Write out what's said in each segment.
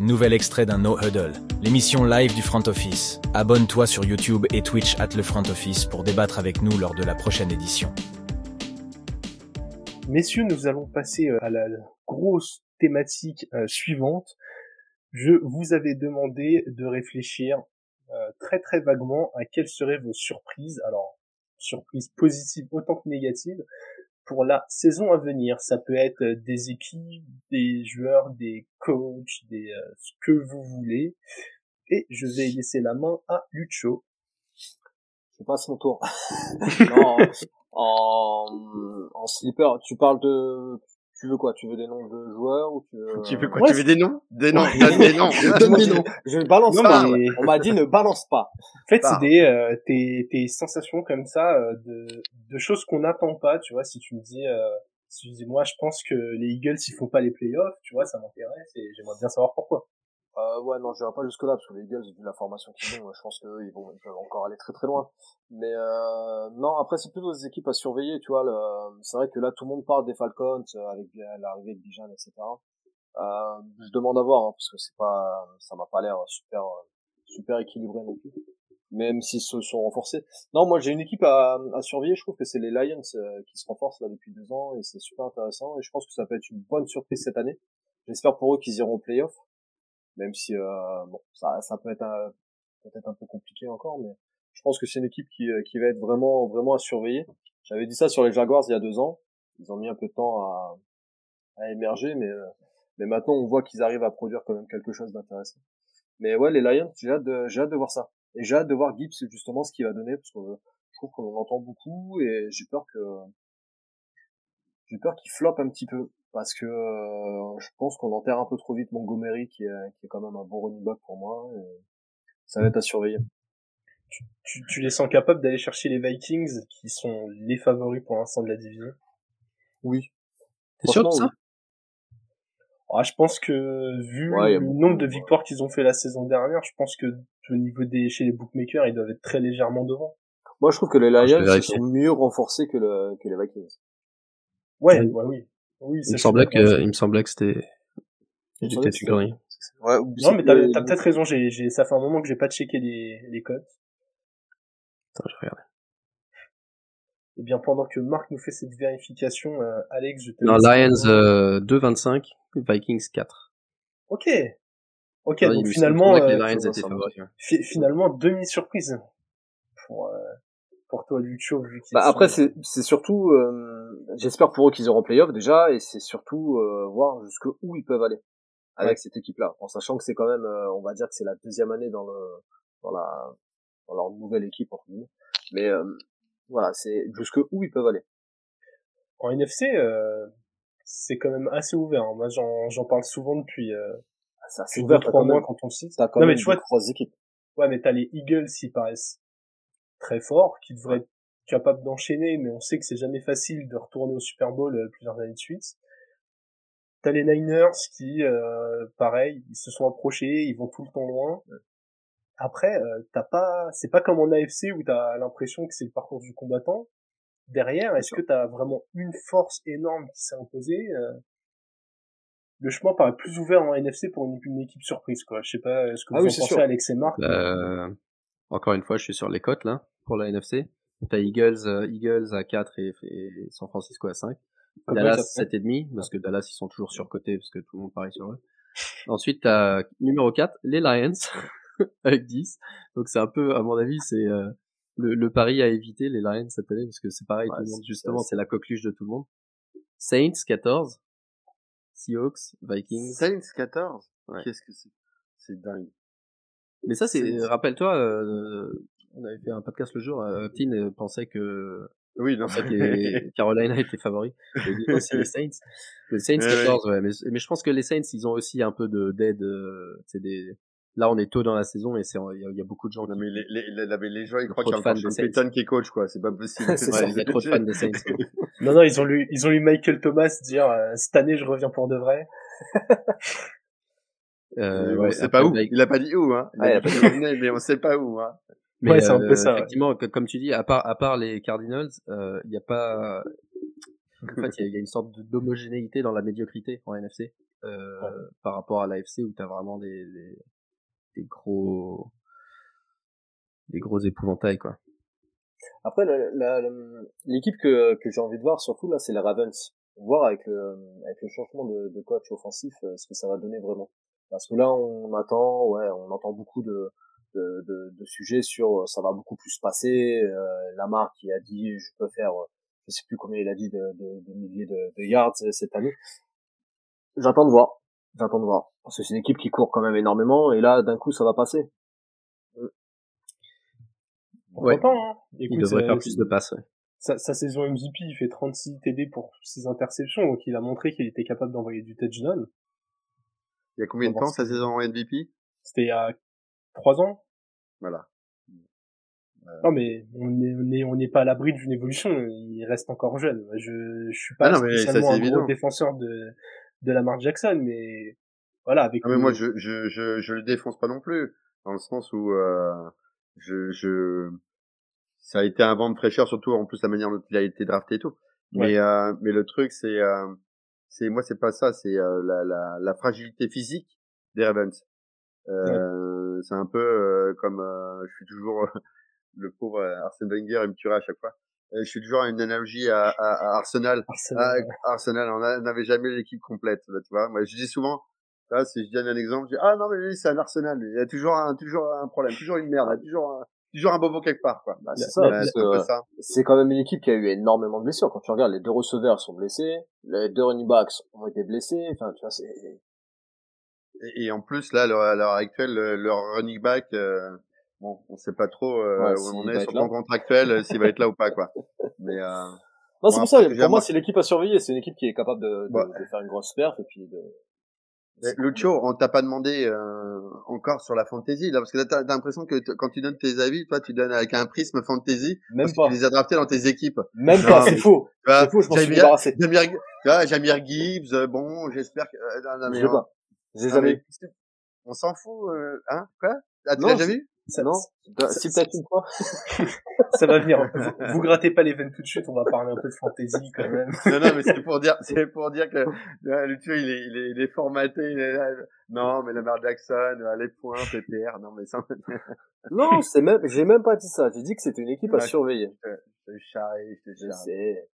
Nouvel extrait d'un No Huddle, l'émission live du Front Office. Abonne-toi sur YouTube et Twitch at le Front Office pour débattre avec nous lors de la prochaine édition. Messieurs, nous allons passer euh, à la grosse thématique euh, suivante. Je vous avais demandé de réfléchir euh, très très vaguement à quelles seraient vos surprises. Alors, surprises positives autant que négatives pour la saison à venir. Ça peut être euh, des équipes, des joueurs, des coachs, des euh, ce que vous voulez. Et je vais laisser la main à Lucho. Je passe mon tour. en, en slipper, tu parles de tu veux quoi? Tu veux des noms de joueurs ou tu veux... Tu veux quoi? Tu veux des noms? Des noms, donne des noms. Donne des noms. Je ne balance Non, pas. mais- On m'a dit ne balance pas. En fait, c'est des euh, tes, tes sensations comme ça euh, de, de choses qu'on n'attend pas, tu vois. Si tu me dis, euh, si tu me dis, moi, je pense que les Eagles ils font pas les playoffs, tu vois, ça m'intéresse et j'aimerais bien savoir pourquoi. Euh, ouais, non, je vais pas jusque là parce que les Eagles, vu la formation qu'ils ont, je pense qu'eux, ils vont, ils encore aller très très loin. Mais euh, non, après c'est plutôt des équipes à surveiller, tu vois. le- C'est vrai que là, tout le monde parle des Falcons euh, avec l'arrivée de Bijan, etc. Euh, je demande à voir hein, parce que c'est pas, ça m'a pas l'air super euh, super équilibré non plus. Même s'ils se sont renforcés. Non, moi j'ai une équipe à, à surveiller. Je trouve que c'est les Lions euh, qui se renforcent là depuis deux ans et c'est super intéressant. Et je pense que ça peut être une bonne surprise cette année. J'espère pour eux qu'ils iront au playoff même si euh, bon ça ça peut être un- peut-être un peu compliqué encore mais je pense que c'est une équipe qui euh, qui va être vraiment vraiment à surveiller. J'avais dit ça sur les Jaguars il y a deux ans. Ils ont mis un peu de temps à, à émerger mais euh, mais maintenant on voit qu'ils arrivent à produire quand même quelque chose d'intéressant. Mais ouais les Lions j'ai hâte de hâte de voir ça. Et j'ai hâte de voir Gibbs justement ce qu'il va donner parce que euh, je trouve qu'on en entend beaucoup et j'ai peur que j'ai peur qu'il floppe un petit peu parce que euh, je pense qu'on enterre un peu trop vite Montgomery qui est, qui est quand même un bon running back pour moi et ça va être à surveiller. Tu, tu les sens capables d'aller chercher les Vikings, qui sont les favoris pour l'instant de la division? Oui. T'es sûr de ça? Ah, je pense que vu Ouais, le nombre de victoires qu'ils ont fait la saison dernière, je pense que au niveau des chez les bookmakers, ils doivent être très légèrement devant. Moi je trouve que les Lions sont mieux renforcés que, le, que les Vikings. Ouais, Oui. ouais, oui. Oui, ça, Il me semblait que, il me semblait que c'était, une connerie. Ouais, ou- Non, mais t'as Les- peut-être raison. J'ai, j'ai, ça fait un moment que j'ai pas checké les, les codes. Attends, je regarde. Eh bien, pendant que Marc nous fait cette vérification, euh, Alex, je te Non, Lions, euh, 2,25, Vikings 4. Ok. Ok, Ouais, donc finalement, les euh, Lions étaient favoris. fi- finalement demi surprise pour pour toi Lucho vu Bah, sont- après c'est c'est surtout euh, j'espère pour eux qu'ils auront playoff déjà et c'est surtout euh, voir jusque où ils peuvent aller avec Ouais. cette équipe là en sachant que c'est quand même euh, on va dire que c'est la deuxième année dans le dans la dans leur nouvelle équipe entre guillemets mais euh, voilà c'est jusque où ils peuvent aller en NFC, euh, c'est quand même assez ouvert. hein. Moi, j'en j'en parle souvent depuis euh, ça c'est ouvert trois mois quand on le cite. Non, même mais tu vois, grosses équipes Ouais, mais t'as les Eagles qui paraissent très forts, qui devraient être capables d'enchaîner, mais on sait que c'est jamais facile de retourner au Super Bowl euh, plusieurs années de suite. T'as les Niners qui, euh, pareil, ils se sont approchés, ils vont tout le temps loin. Après, euh, t'as pas, c'est pas comme en AFC où t'as l'impression que c'est le parcours du combattant. Derrière, est-ce que t'as vraiment une force énorme qui s'est imposée euh, Le chemin paraît plus ouvert en NFC pour une, une équipe surprise, quoi. Je sais pas ce que Ah vous oui, en pensez, sûr. Alex et Marc? Euh, encore une fois, je suis sur les cotes, là, pour la NFC. T'as Eagles, euh, Eagles à 4 et, et San Francisco à 5. Comment Dallas fait 7,5, parce que Dallas, ils sont toujours surcotés, parce que tout le monde parie sur eux. Ensuite, t'as numéro 4, les Lions, avec 10. Donc c'est un peu, à mon avis, c'est euh, le, le pari à éviter, les Lions cette année, parce que c'est pareil, Ouais, tout le monde, justement, c'est- c'est la coqueluche de tout le monde. Saints, 14. Seahawks, Vikings. Saints 14 Ouais. Qu'est-ce que c'est? C'est dingue. Mais ça, c'est, C'est- rappelle-toi, euh, on avait fait un podcast le jour, euh, Upton euh, pensait que, Oui, non, pensait que les Carolina. Il dit, non, c'est les Saints. Les Saints Ouais, 14, ouais. Mais, mais je pense que les Saints, ils ont aussi un peu de, d'aide, euh, c'est des, là, on est tôt dans la saison et c'est, il y, a- il y a beaucoup de gens Non, qui, mais les, les, les, les- les gens, ils croient qu'il y a encore Sean. Payton qui est coach, quoi. C'est pas possible. C'est Ouais, il y a trop de fans des Saints. Non, non, ils ont lu, ils ont lu Michael Thomas dire euh, cette année je reviens pour de vrai. Euh, ouais, on sait pas où. Il a pas dit où, hein. Il Ouais, il a a dit qu'il revenait, mais on sait pas où, hein. Mais Ouais, c'est un peu euh, ça, ouais. Effectivement, co- comme tu dis, à part, à part les Cardinals, il n'y a pas, En fait, il y, a- il y a une sorte d'homogénéité dans la médiocrité en NFC euh, par rapport à l'AFC où t'as vraiment des, des, des gros des gros épouvantails quoi. Après, la- la- la- l'équipe que, que j'ai envie de voir surtout là, c'est les Ravens. Voir avec le, avec le changement de, de coach offensif euh, ce que ça va donner vraiment. Parce que là, on attend, ouais, on entend beaucoup de, de, de, de sujets sur euh, ça va beaucoup plus se passer. Euh, Lamar qui a dit je peux faire, euh, je sais plus combien il a dit de, de, de milliers de, de yards euh, cette année. J'attends de voir. J'attends de voir. Parce que c'est une équipe qui court quand même énormément et là, d'un coup, ça va passer. Pourquoi Ouais. pas, hein. Il devrait faire plus de passes. ouais. sa, sa saison MVP, il fait 36 TD pour ses interceptions, donc il a montré qu'il était capable d'envoyer du touchdown. Il y a combien de temps sa saison en MVP C'était il y a trois ans. Voilà. Non, mais on n'est on est, on n'est pas à l'abri d'une évolution. Il reste encore jeune. Je, je suis pas Ah non, ça, spécialement un gros défenseur de, de Lamar Jackson, mais voilà, avec Ah, mais moi, je, je, je, je le défonce pas non plus, dans le sens où euh, je, je, ça a été un vent de fraîcheur, surtout en plus la manière dont il a été drafté et tout. Mais, euh, mais le truc, c'est, euh, c'est moi, c'est pas ça, c'est euh, la, la, la fragilité physique des Ravens. Euh, C'est un peu euh, comme, euh, je suis toujours le pauvre Arsène Wenger, il me tuerait à chaque fois. Je suis toujours à une analogie à, à, à Arsenal. Arsenal. Ah, Arsenal, on n'avait jamais l'équipe complète, bah, tu vois. Moi, je dis souvent, là, si je donne un exemple, je dis, ah non, mais c'est un Arsenal, il y a toujours un, toujours un problème, toujours une merde, il y a toujours un, toujours un bobo quelque part, quoi. Bah, c'est ça. parce c'est quand même une équipe qui a eu énormément de blessures. Quand tu regardes, les deux receveurs sont blessés, les deux running backs ont été blessés. Enfin, tu vois, c'est Et, et en plus, là, à l'heure- actuelle, le- leur running back, euh, bon, on sait pas trop euh, Ouais, où on est sur ton contractuel, euh, s'il va être là ou pas, quoi. Mais euh, non, c'est Bon, pour ça. Pour moi, c'est l'équipe à surveiller. C'est une équipe qui est capable de, de, Bah. de faire une grosse perf et puis de. Lucho, on t'a pas demandé euh, encore sur la fantasy, là, parce que t'as t'as l'impression que quand tu donnes tes avis, toi, tu donnes avec un prisme fantasy, Même parce pas. que tu les as draftés dans tes équipes. Même Non, pas. C'est faux. C'est faux. Je m'en suis Jamir- débarrassé. Jamir, tu vois, Jamir Gibbs, euh, bon, j'espère que... euh, non, non, mais Je on- pas. Je qu'est-ce que- On s'en fout, euh, hein Quoi? Ah, tu Non, l'as déjà vu? Ça, Non. ça- Si ça- peut-être une fois. ça va venir. Vous, vous grattez pas les veines tout de suite, on va parler un peu de fantasy quand même. Non, non, mais c'est pour dire, c'est pour dire que euh, Lucho, il est, il est, il est formaté. il est là. non, mais Lamar Jackson, euh, les points, PPR, non, mais ça, Non, c'est même. J'ai même pas dit ça. J'ai dit que c'était une équipe à Ouais. surveiller. je te charrie, je te Je sais.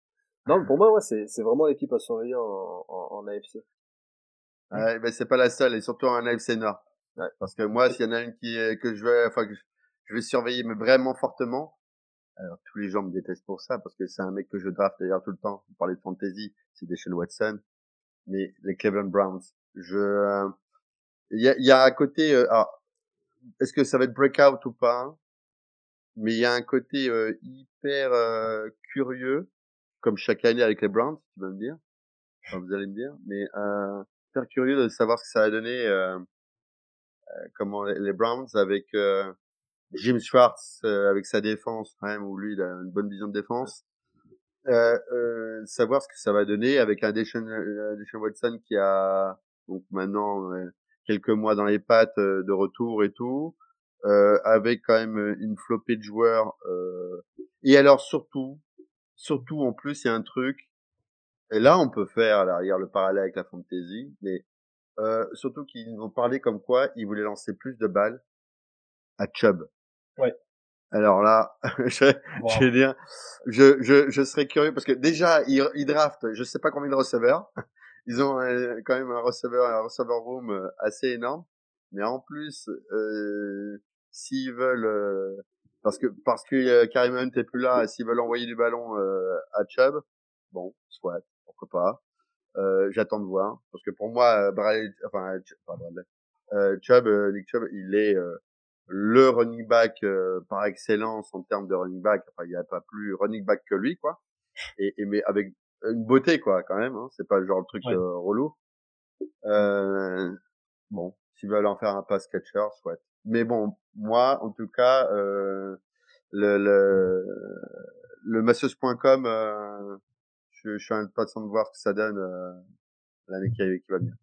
Non, pour moi, ouais, c'est c'est vraiment l'équipe à surveiller en, en, en AFC. Ouais, ben c'est pas la seule, et surtout en AFC Nord. Ouais, parce que moi, s'il y en a une qui que je vais, enfin que je, vais surveiller, mais vraiment fortement. Alors tous les gens me détestent pour ça, parce que c'est un mec que je draft d'ailleurs tout le temps. Vous parlez de fantasy, c'est Deshaun Watson, mais les Cleveland Browns. Je, euh, il y a, y a un côté, euh, alors, est-ce que ça va être breakout ou pas hein Mais il y a un côté euh, hyper euh, curieux, comme chaque année avec les Browns, tu vas me dire. Enfin, vous allez me dire, mais euh, hyper curieux de savoir ce que ça donner, euh, euh, comment les, Browns avec euh, Jim Schwartz euh, avec sa défense quand même où lui il a une bonne vision de défense. Euh, euh, savoir ce que ça va donner avec un Deshaun, euh, Watson qui a donc maintenant euh, quelques mois dans les pattes euh, de retour et tout, euh, avec quand même une flopée de joueurs. euh, et alors surtout, surtout en plus il y a un truc. Et là on peut faire à l'arrière le parallèle avec la fantasy, mais euh, surtout qu'ils nous ont parlé comme quoi ils voulaient lancer plus de balles à Chubb. Ouais. Alors là, je, Wow. je vais dire, je, je, je serais curieux parce que déjà ils, ils draftent, je sais pas combien de receveurs. Ils ont euh, quand même un receveur, un receiver room euh, assez énorme. Mais en plus, euh, s'ils veulent, euh, parce que parce que Karim Hunt est plus là, s'ils veulent envoyer du ballon euh, à Chubb, bon, soit, pourquoi pas. Euh, J'attends de voir parce que pour moi, euh, Bradley, enfin, Bradley, euh, Chubb, euh, Nick Chubb, il est euh, le running back euh, par excellence en termes de running back. Enfin, il n'y a pas plus running back que lui, quoi. Et, et mais avec une beauté, quoi, quand même. Hein. C'est pas le genre de truc Ouais. euh, relou. Euh, bon, s'ils veulent en faire un pass catcher, soit. Mais bon, moi, en tout cas, euh, le le, le masseuse.com, euh, je, je suis impatient de voir ce que ça donne euh, l'année qui, va venir.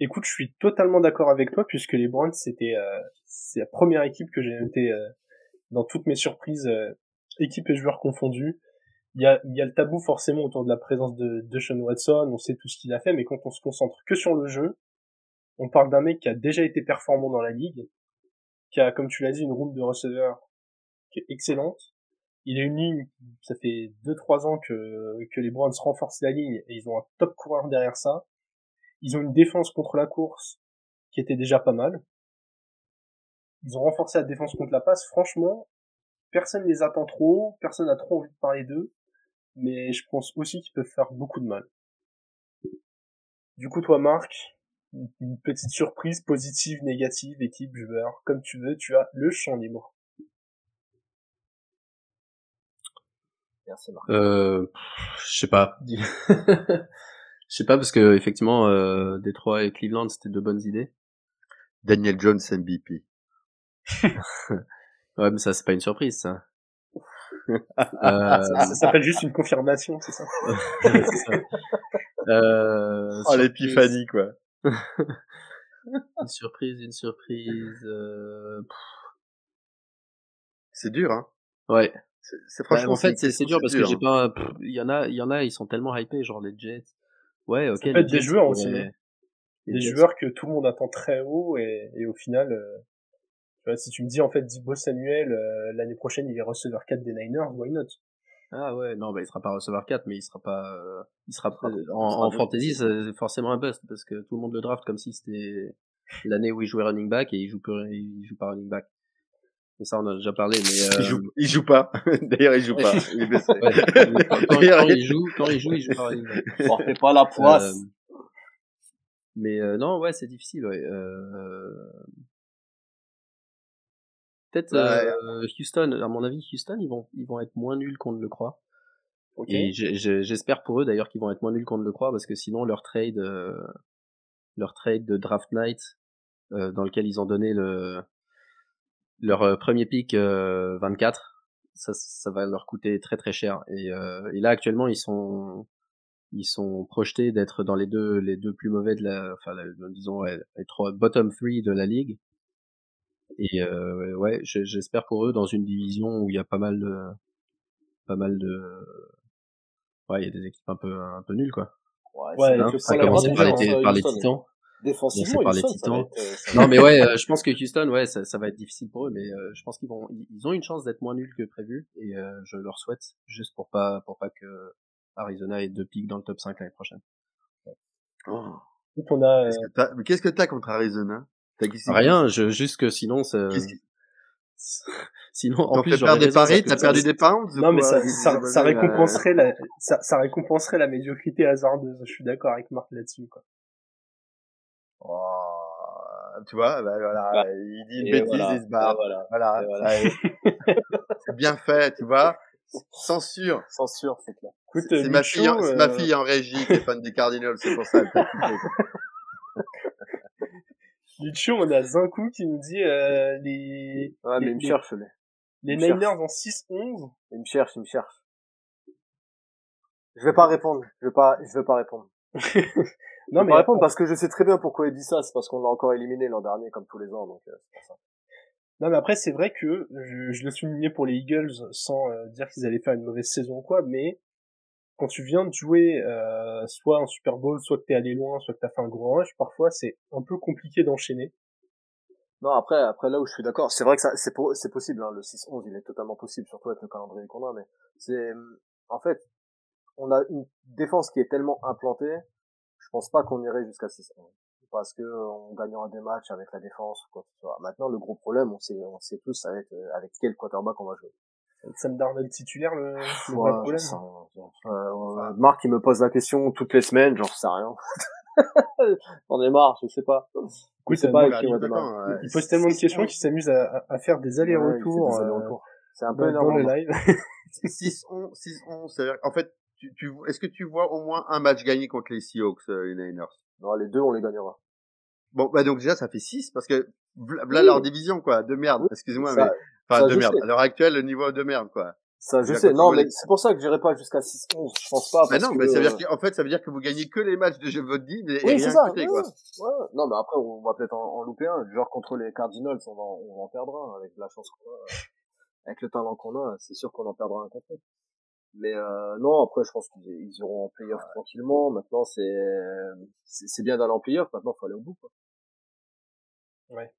Écoute, je suis totalement d'accord avec toi puisque les Browns c'était euh, c'est la première équipe que j'ai notée euh, dans toutes mes surprises, euh, équipe et joueurs confondus. il y a, y a le tabou forcément autour de la présence de, de Sean Watson, on sait tout ce qu'il a fait, mais quand on se concentre que sur le jeu, on parle d'un mec qui a déjà été performant dans la ligue, qui a, comme tu l'as dit, une room de receveurs qui est excellente. Il a une ligne, ça fait 2-3 ans que, que les Browns renforcent la ligne et ils ont un top coureur derrière ça. Ils ont une défense contre la course qui était déjà pas mal. Ils ont renforcé la défense contre la passe. Franchement, personne les attend trop, personne n'a trop envie de parler d'eux mais je pense aussi qu'ils peuvent faire beaucoup de mal. Du coup, toi, Marc, une petite surprise positive, négative, équipe, joueur, comme tu veux, tu as le champ libre. Merci Marc. Euh, je sais pas. Je sais pas parce que effectivement, euh, Détroit et Cleveland c'était deux bonnes idées. Daniel Jones MVP. ouais, mais ça c'est pas une surprise ça. Euh... ça, s'appelle juste une confirmation, c'est ça? euh, oh, l'épiphanie, quoi. une surprise, une surprise. Euh... C'est dur, hein. Ouais. C'est franchement. Bah, en fait, c'est dur parce que j'ai hein. pas. Il y en a, il y en a, ils sont tellement hypés, genre les Jets. Ouais, ok. Ça peut être des joueurs aussi. Des joueurs que tout le monde attend très haut et, et au final, euh, si tu me dis en fait Dibo Samuel euh, l'année prochaine il est receveur 4 des Niners, why not? Ah ouais, non bah il sera pas receveur 4 mais il sera pas euh, il sera pas, en, en fantasy c'est forcément un bust parce que tout le monde le draft comme si c'était l'année où il jouait running back et il joue il joue pas running back. Mais ça on a déjà parlé mais euh... il joue il joue pas. D'ailleurs il joue pas. Il est blessé. Ouais. Quand, quand, quand, il joue quand il joue il joue pas. Portez pas la poisse. Euh, mais euh, non ouais c'est difficile ouais. Euh, Peut-être euh, Houston, à mon avis, Houston, ils vont, ils vont être moins nuls qu'on ne le croit. Et j'espère pour eux d'ailleurs qu'ils vont être moins nuls qu'on ne le croit parce que sinon leur trade, euh, leur trade de draft night euh, dans lequel ils ont donné le leur euh, premier pick 24, ça, ça va leur coûter très très cher. Et, et là actuellement ils sont ils sont projetés d'être dans les deux les deux plus mauvais de la, enfin disons les trois bottom three de la ligue. Et euh, ouais, j'espère pour eux dans une division où il y a pas mal de, pas mal de, ouais, il y a des équipes un peu, un peu nulles quoi. Ouais, ouais ça a commencé par les, par les Titans. Défensivement, par les Titans. non mais ouais, euh, je pense que Houston, ouais, ça, ça va être difficile pour eux, mais euh, je pense qu'ils vont, ils ont une chance d'être moins nuls que prévu, et euh, je leur souhaite juste pour pas, pour pas que Arizona ait deux pics dans le top 5 l'année prochaine. Oh. On a. Qu'est-ce que t'as contre Arizona? Rien, je, juste que sinon, ça... sinon, en plus, perdu des paris, t'as perdu des pounds? Non, mais ça, ça, ça récompenserait la, ça, ça récompenserait la médiocrité hasardeuse. Je suis d'accord avec Marc là-dessus, quoi. Oh, tu vois, bah, voilà, bah, il dit une bêtise, voilà, il se barre. Voilà, voilà, voilà. c'est bien fait, tu vois. Censure. Censure, c'est clair. C'est ma fille, euh... ma fille en régie qui est fan des Cardinals, c'est pour ça. Lucho, on a Zinkou qui nous dit euh, les. Ouais, mais il me cherche, les. Les Niners en 6-11. Il me cherche, il me cherche. Je vais pas répondre. Je vais pas, je vais pas répondre. non, mais répondre parce que je sais très bien pourquoi il dit ça. C'est parce qu'on l'a encore éliminé l'an dernier, comme tous les ans, donc euh, c'est ça. Non, mais après, c'est vrai que je, je le soulignais pour les Eagles sans euh, dire qu'ils allaient faire une mauvaise saison ou quoi, mais quand tu viens de jouer euh, soit un Super Bowl, soit que t'es allé loin, soit que t'as fait un gros rush, parfois c'est un peu compliqué d'enchaîner. Non, après, après là où je suis d'accord, c'est vrai que ça, c'est, c'est possible, hein, le 6-11, il est totalement possible, surtout avec le calendrier qu'on a, mais c'est, en fait, on a une défense qui est tellement implantée, je pense pas qu'on irait jusqu'à 6-11. Parce que on gagnera des matchs avec la défense ou quoi que ce soit. Maintenant, le gros problème, on sait, on sait tous avec, avec quel quarterback on va jouer. Sam Darnold titulaire le, le vrai problème. euh, Marc il me pose la question toutes les semaines j'en sais rien. J'en ai marre je sais pas. Je sais pas qui il pose tellement de questions qu'il s'amuse à, à, faire des allers-retours euh, c'est un peu énorme le live. 6-11 6-11 en fait tu, tu, est-ce que tu vois au moins un match gagné contre les Seahawks euh, les Niners? Non les deux on les gagnera bon bah donc déjà ça fait 6 parce que là leur division quoi de merde excusez-moi mais Enfin, de merde. À l'heure actuelle, le niveau de merde, quoi. Ça, je sais. Non, mais c'est pour ça que j'irai pas jusqu'à 6-11. Je pense pas. mais non, mais ça veut dire qu'en fait, ça veut dire que vous gagnez que les matchs de jeu votre dit et, oui, rien ça. Côté, quoi. Ouais. Non, mais après, on va peut-être en, en, louper un. Genre contre les Cardinals, on va, on va en perdre un avec la chance qu'on a. Avec le talent qu'on a, c'est sûr qu'on en perdra un contre Mais euh, non, après, je pense qu'ils iront en playoff tranquillement. Maintenant, c'est c'est bien d'aller en playoff. Maintenant, faut aller au bout. Quoi. Ouais.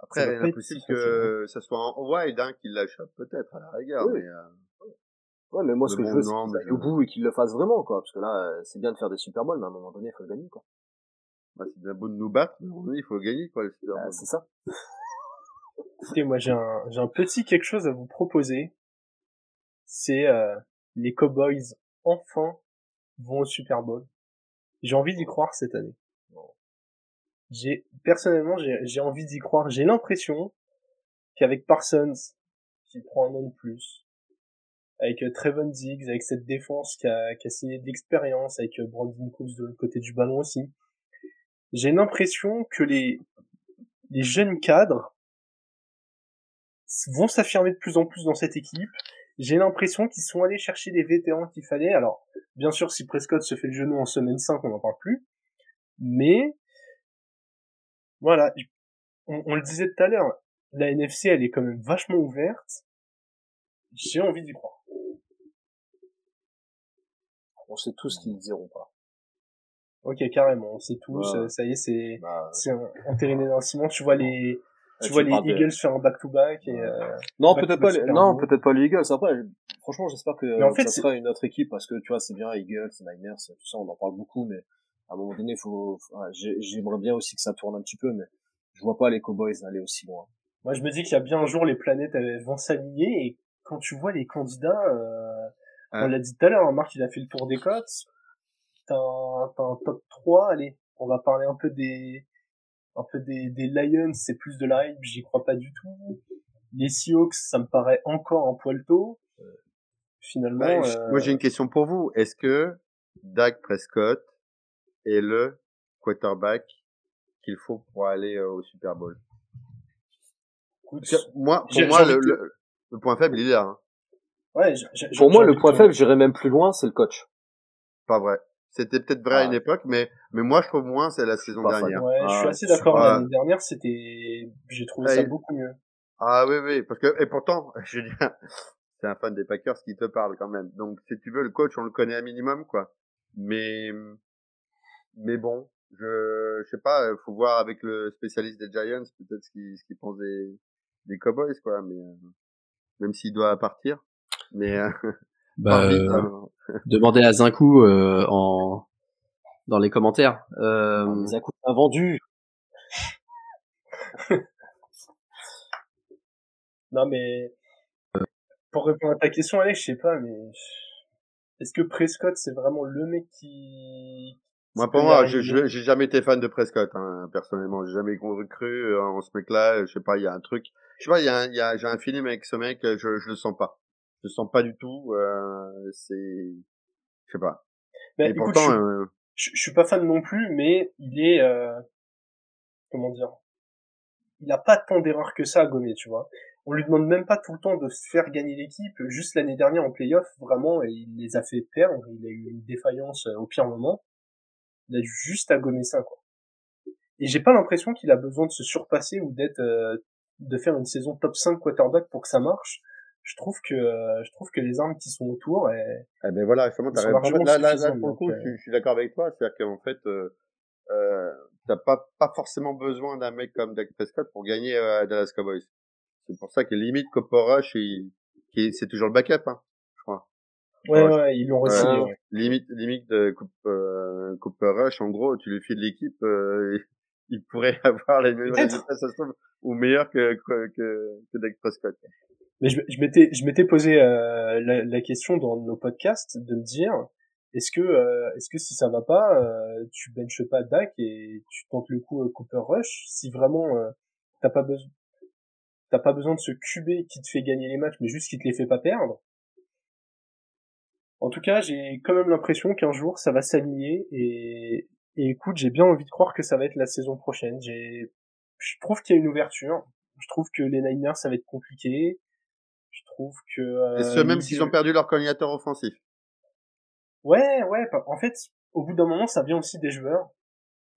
Après, il est possible que ça soit en wide hein, qu'il la chope peut-être à la rigueur. Oui. Mais, euh... Ouais, mais moi, ce que je veux, c'est qu'il aille au bout et qu'il le fasse vraiment, quoi. Parce que là, c'est bien de faire des Super Bowls, mais à un moment donné, il faut le gagner, quoi. Bah, c'est bien beau de nous battre, mais il faut gagner, quoi, le Super bah, c'est ça. Écoutez, moi, j'ai un, j'ai un petit quelque chose à vous proposer. C'est euh, les Cowboys, enfin, vont au Super Bowl. J'ai envie d'y croire cette année. J'ai personnellement, j'ai, envie d'y croire. J'ai l'impression qu'avec Parsons, qui prend un an de plus, avec euh, Trevon Diggs, avec cette défense qui a, qui a signé de avec euh, Brandon Cooks de l'autre côté du ballon aussi, j'ai l'impression que les, les jeunes cadres vont s'affirmer de plus en plus dans cette équipe. J'ai l'impression qu'ils sont allés chercher les vétérans qu'il fallait. Alors, bien sûr, si Prescott se fait le genou en semaine 5, on n'en parle plus. Mais, voilà, on, on le disait tout à l'heure, la NFC, elle est quand même vachement ouverte. J'ai envie d'y croire. On sait tous qu'ils ne diront pas. Ok, carrément, on sait tous, Ouais. ça y est, c'est, Bah, c'est entériné dans le ciment. Tu vois les, tu tu vois les de- Eagles faire un back-to-back et, euh, Non, peut-être pas, les... Non, peut-être pas les Eagles. Après, franchement, j'espère que, Mais en fait, ça sera une autre équipe parce que tu vois, c'est bien Eagles, Niners, tout ça, on en parle beaucoup, mais à un moment donné, faut, j'aimerais bien aussi que ça tourne un petit peu, mais je vois pas les Cowboys aller aussi loin. Moi, je me dis qu'il y a bien un jour les planètes elles vont s'aligner et quand tu vois les candidats, euh, Ouais. on l'a dit tout à l'heure, hein, Marc il a fait le tour des cotes. T'as un, t'as un top 3, allez, on va parler un peu des, un peu des, des Lions, c'est plus de la hype, j'y crois pas du tout. Les Seahawks, ça me paraît encore un poil tôt. Euh, Finalement, Bah, euh, Moi, j'ai une question pour vous. Est-ce que Dak Prescott est le quarterback qu'il faut pour aller euh, au Super Bowl? Écoute, moi, pour moi, le, le, le point faible, il est là. Hein. ouais, Pour moi, le point faible, j'irais même plus loin, c'est le coach. Pas vrai. C'était peut-être vrai à une Ah. époque, mais mais moi, je trouve moins c'est la saison dernière. Ouais, je suis Ah, assez d'accord. ouais. L'année dernière, c'était, j'ai trouvé Ouais, ça il- beaucoup mieux. Ah oui, oui, parce que et pourtant, je veux dire, c'est un fan des Packers qui te parle quand même. Donc, si tu veux, le coach, on le connaît un minimum, quoi. Mais mais bon, je je sais pas, euh, faut voir avec le spécialiste des Giants peut-être ce qu'il ce qu'il pense des des Cowboys, quoi. Mais euh, même s'il doit partir, mais euh, Bah, euh, hein. demandez à Zinkou euh, en dans les commentaires. Euh, les a invendus. Non, mais pour répondre à ta question, Alex, je sais pas, mais est-ce que Prescott c'est vraiment le mec qui Moi, pour moi, j'ai jamais été fan de Prescott, hein, personnellement. J'ai jamais cru euh, en ce mec-là. Je sais pas, il y a un truc. Je sais pas, il y a, un- il y a, j'ai un feeling avec ce mec. euh, Je, je le sens pas. Je sens pas du tout. Euh, c'est, je sais pas. Mais Et écoute, pourtant, je, suis- euh, je, je suis pas fan non plus, mais il est euh, comment dire, il a pas tant d'erreurs que ça à gommer, tu vois. On lui demande même pas tout le temps de faire gagner l'équipe. Juste l'année dernière en playoff, vraiment, il les a fait perdre. Il a eu une défaillance euh, au pire moment. Il a juste à gommer ça, quoi. Et j'ai pas l'impression qu'il a besoin de se surpasser ou d'être, euh, de faire une saison top 5 quarterback pour que ça marche. Je trouve que, euh, je trouve que les armes qui sont autour, elles- eh ben voilà, justement, t'as raison. Là, là, là, pour le coup, euh, je, suis d'accord avec toi. C'est-à-dire qu'en fait, euh, euh, t'as pas, pas forcément besoin d'un mec comme Dak Prescott pour gagner euh, à Dallas Cowboys. C'est pour ça que limite Cooper Rush, il, qui, c'est toujours le backup, hein, je crois. ouais, Ouais, ouais, ils l'ont Ouais, re-signé, ouais. limite limite de euh, Cooper Rush en gros tu lui files l'équipe euh, il pourrait avoir les mêmes résultats ça se trouve ou meilleur que que que, que Dak Prescott Mais je, je m'étais, je m'étais posé euh, la, la question dans nos podcasts de me dire, est-ce que, euh, est-ce que si ça va pas, euh, tu benches pas Dak et tu tentes le coup euh, Cooper Rush, si vraiment euh, t'as pas besoin, t'as pas besoin de ce QB qui te fait gagner les matchs, mais juste qui te les fait pas perdre? En tout cas, j'ai quand même l'impression qu'un jour ça va s'aligner et, et écoute, j'ai bien envie de croire que ça va être la saison prochaine. J'ai, je trouve qu'il y a une ouverture. Je trouve que les Niners ça va être compliqué. Je trouve que euh, et ce même s'ils ont perdu leur coordinateur offensif Ouais, ouais. En fait, au bout d'un moment, ça vient aussi des joueurs.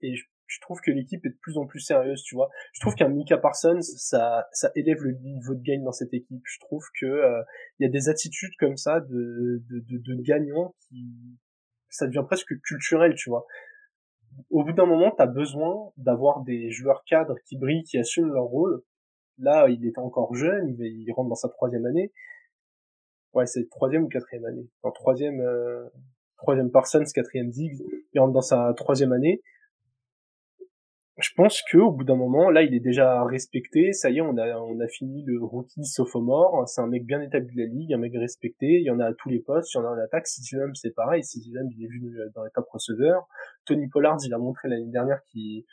Et je, trouve que l'équipe est de plus en plus sérieuse, tu vois. Je trouve qu'un Mika Parsons, ça, ça élève le niveau de game dans cette équipe. Je trouve que euh, il y a des attitudes comme ça de, de, de, de gagnants qui, ça devient presque culturel, tu vois. Au bout d'un moment, t'as besoin d'avoir des joueurs cadres qui brillent, qui assument leur rôle. Là, il est encore jeune, il, il rentre dans sa troisième année. Ouais, c'est troisième ou quatrième année. Troisième, euh, troisième Parsons, quatrième Diggs. Il rentre dans sa troisième année je pense que au bout d'un moment, là, il est déjà respecté. Ça y est, on a on a fini le rookie sophomore. C'est un mec bien établi de la ligue, un mec respecté. Il y en a à tous les postes. Il y en a en attaque. CJ c'est pareil. CJ il est vu dans les top receveurs. Tony Pollard, il a montré l'année dernière qu'il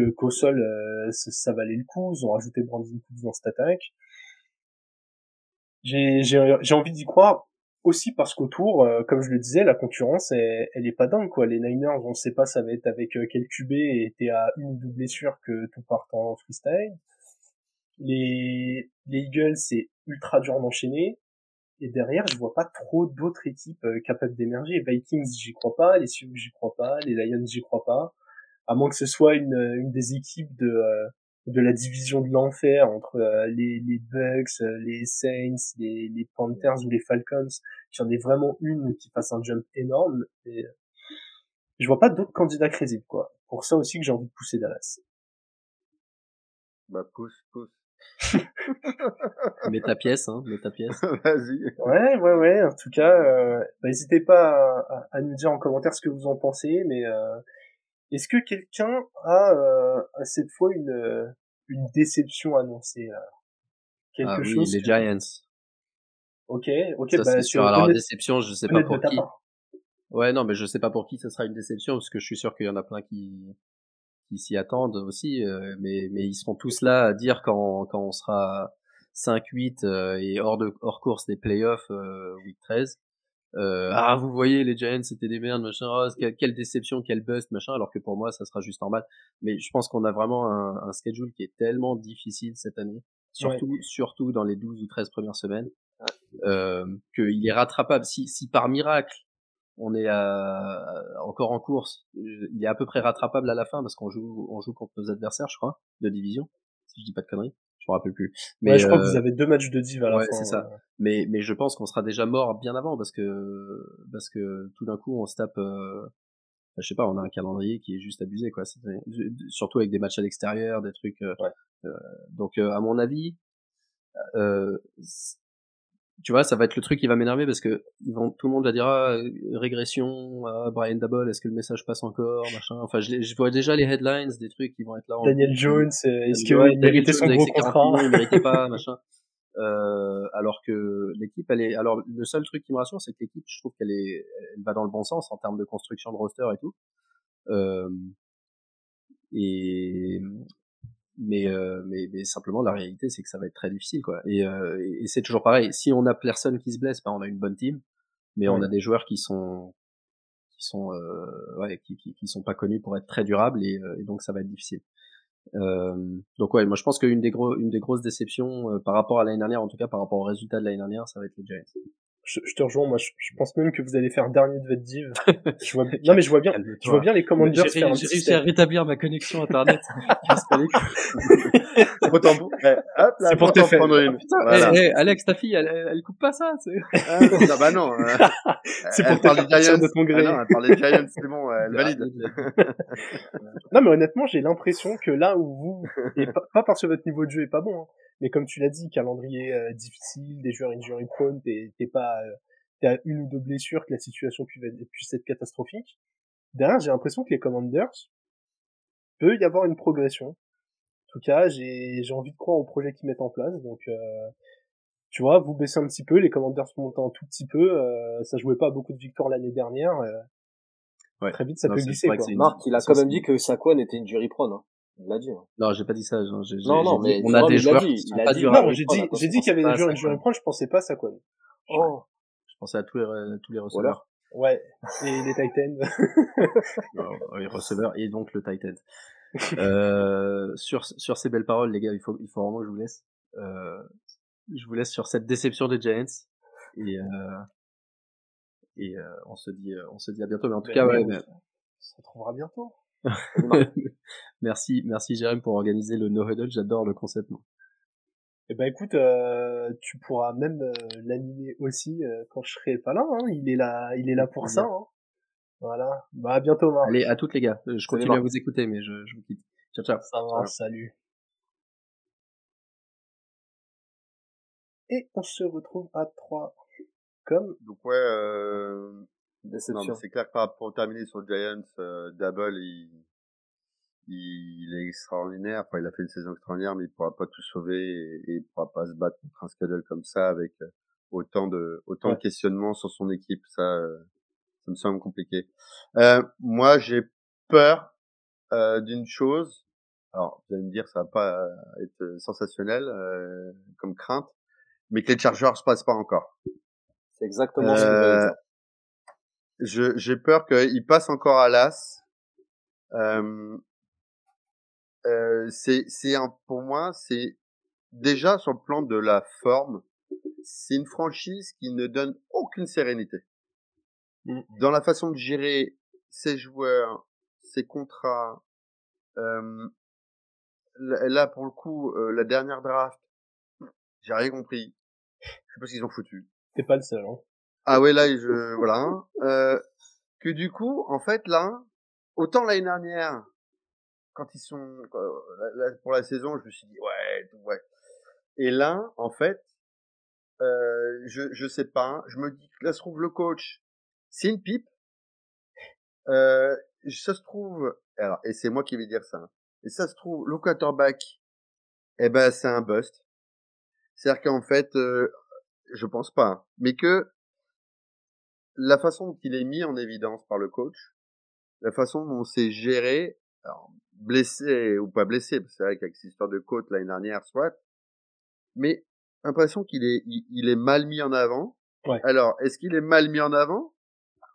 qu'au sol, euh, ça, valait le coup. Ils ont rajouté Brandon Cooks dans cette attaque. J'ai j'ai envie d'y croire aussi parce qu'autour, euh, comme je le disais, la concurrence, elle, elle est pas dingue, quoi. Les Niners, on sait pas ça va être avec euh, quel QB et t'es à une ou deux blessures que tout part en freestyle. Les, les Eagles, c'est ultra dur d'enchaîner. Et derrière, je vois pas trop d'autres équipes capables d'émerger. Vikings, j'y crois pas. Les Sioux, j'y crois pas. Les Lions, j'y crois pas. À moins que ce soit une, une des équipes de, de la division de l'enfer entre euh, les, les Bucks, euh, les Saints, les, les Panthers ou les Falcons, j'en ai vraiment une qui fasse un jump énorme. Et euh, je vois pas d'autres candidats crédibles, quoi. Pour ça aussi que j'ai envie de pousser Dallas. Bah pousse, pousse. mets ta pièce, hein, mets ta pièce. Vas-y. Ouais, ouais, ouais. En tout cas, euh, bah, n'hésitez pas à, à, nous dire en commentaire ce que vous en pensez, mais euh, est-ce que quelqu'un a, euh, cette fois une, euh, une déception annoncée euh, Quelque ah, chose oui, les Giants. Ok, ok. Ça, bah, c'est sûr. Alors déception, je sais pas pour qui. Ouais, non, mais je sais pas pour qui ça sera une déception parce que je suis sûr qu'il y en a plein qui qui s'y attendent aussi, euh, mais mais ils seront tous là à dire quand quand on sera 5-8 euh, et hors de hors course des playoffs week 13 euh, ah vous voyez les Giants c'était des merdes machin. Oh, quelle, déception quel bust machin alors que pour moi ça sera juste normal. Mais je pense qu'on a vraiment un, un, schedule qui est tellement difficile cette année surtout surtout dans les 12 ou 13 premières semaines euh, qu'il est rattrapable. Si si par miracle on est à, encore en course il est à peu près rattrapable à la fin parce qu'on joue on joue contre nos adversaires je crois de division si je dis pas de conneries je me rappelle plus. Mais je crois que vous euh, avez deux matchs de div à la ouais, c'est ça. Mais mais je pense qu'on sera déjà mort bien avant parce que parce que tout d'un coup on se tape. Euh, je sais pas, on a un calendrier qui est juste abusé quoi. Surtout avec des matchs à l'extérieur, des trucs. Euh, euh donc à mon avis, euh, tu vois, ça va être le truc qui va m'énerver parce que ils vont, tout le monde va dire ah, régression, ah, Brian Double, est-ce que le message passe encore, machin. Enfin, je, je, vois déjà les headlines des trucs qui vont être là. Daniel Jones, est-ce qu'il méritait son gros contrat Il méritait pas, machin. Euh, alors que l'équipe, elle est. Alors le seul truc qui me rassure, c'est que l'équipe, je trouve qu'elle est, elle va dans le bon sens en termes de construction de roster et tout. Euh, et mais, euh, mais, mais simplement la réalité c'est que ça va être très difficile quoi. Et, euh, et c'est toujours pareil. Si on a personne qui se blesse ben on a une bonne team mais on a des joueurs qui sont qui sont euh, ouais qui, qui, qui, sont pas connus pour être très durables et, euh, et donc ça va être difficile. Euh, donc ouais moi je pense qu'une des gros une des grosses déceptions euh, par rapport à l'année dernière en tout cas par rapport au résultat de l'année dernière ça va être les Giants je, je, te rejoins. Moi, je, pense même que vous allez faire dernier de votre div. Je vois, non, mais je vois bien, je vois bien les commandeurs J'ai réussi à rétablir ma connexion internet. C'est pour te faire. Prendre une. Putain, hey, hey, Alex, ta fille, elle, elle coupe pas ça. Ah, non, bah non. Euh, c'est pour te faire Giants de ton gré. Ah non, elle parle des Giants, c'est bon, elle valide. non, mais honnêtement, j'ai l'impression que là où vous, et pas, pas parce que votre niveau de jeu est pas bon, hein, mais comme tu l'as dit, calendrier euh, difficile, des joueurs injury prone, t'es pas, euh, t'as une ou deux blessures que la situation puisse être, catastrophique. Derrière, j'ai l'impression que les Commanders peut y avoir une progression. En tout cas, j'ai j'ai envie de croire au projet qu'ils mettent en place. Donc, euh, tu vois, vous baissez un petit peu, les Commanders montent un tout petit peu. Euh, ça jouait pas à beaucoup de victoires l'année dernière. Euh, ouais. Très vite, ça peut glisser. Quoi. Marc, il a quand même dit que Saquon était une jury prone. Hein. Il l'a dit. Hein. Non, j'ai pas dit ça. non, non, mais on a des joueurs qui sont pas durables. Non, j'ai dit, j'ai dit qu'il y avait des joueurs qui joueraient prendre, je pensais pas à Saquon. Oh. Je pensais à tous les, tous les receveurs. Ouais. Et les Titans. non, les receveurs et donc le Titan. euh, sur, sur ces belles paroles, les gars, il faut, il faut vraiment que je vous laisse. Euh, je vous laisse sur cette déception des Giants. Et, euh, et euh, on se dit, on se dit à bientôt. Mais en tout cas, ouais. On se retrouvera bientôt. merci, merci Jérém pour organiser le no huddle. J'adore le concept. Eh ben écoute, euh, tu pourras même euh, l'animer aussi euh, quand je serai pas là. Hein. Il est là, il est là pour ça. Hein. Voilà. Bah à bientôt Marc. Allez, à toutes les gars. Je continue à vous écouter, mais je, je vous quitte. Ciao ciao. Ça va, salut. Et on se retrouve à 3 comme. Donc ouais, euh... c'est clair que par rapport terminer sur Giants, euh, Double, il, il, est extraordinaire. Enfin, il a fait une saison extraordinaire, mais il pourra pas tout sauver et, il pourra pas se battre contre un schedule comme ça avec euh, autant de autant de questionnements sur son équipe. Ça, euh, ça me semble compliqué. Euh, moi, j'ai peur euh, d'une chose. Alors, vous allez me dire, ça va pas être sensationnel comme crainte, mais que les Chargers se passent pas encore. C'est exactement ce que J'ai peur qu'ils passent encore à l'as. Euh, euh, c'est c'est pour moi c'est déjà sur le plan de la forme, c'est une franchise qui ne donne aucune sérénité mmh. dans la façon de gérer ses joueurs, ses contrats. Euh, là pour le coup, euh, la dernière draft, j'ai rien compris. Je sais pas ce qu'ils ont foutu. T'es pas le seul. Hein. Ah ouais là je voilà. Euh, que du coup en fait là, autant l'année dernière quand ils sont pour la saison, je me suis dit ouais, ouais. Et là, en fait, euh, je je sais pas. Je me dis là se trouve le coach, c'est une pipe. Euh, ça se trouve, alors et c'est moi qui vais dire ça. Hein, et ça se trouve le quarterback, eh ben c'est un bust. C'est-à-dire qu'en fait, euh, je pense pas, hein, mais que la façon dont il est mis en évidence par le coach, la façon dont c'est géré, alors, blessé ou pas blessé, parce que c'est vrai qu'avec cette histoire de côte l'année dernière, soit, mais l'impression qu'il est, il, est mal mis en avant. Ouais. Alors, est-ce qu'il est mal mis en avant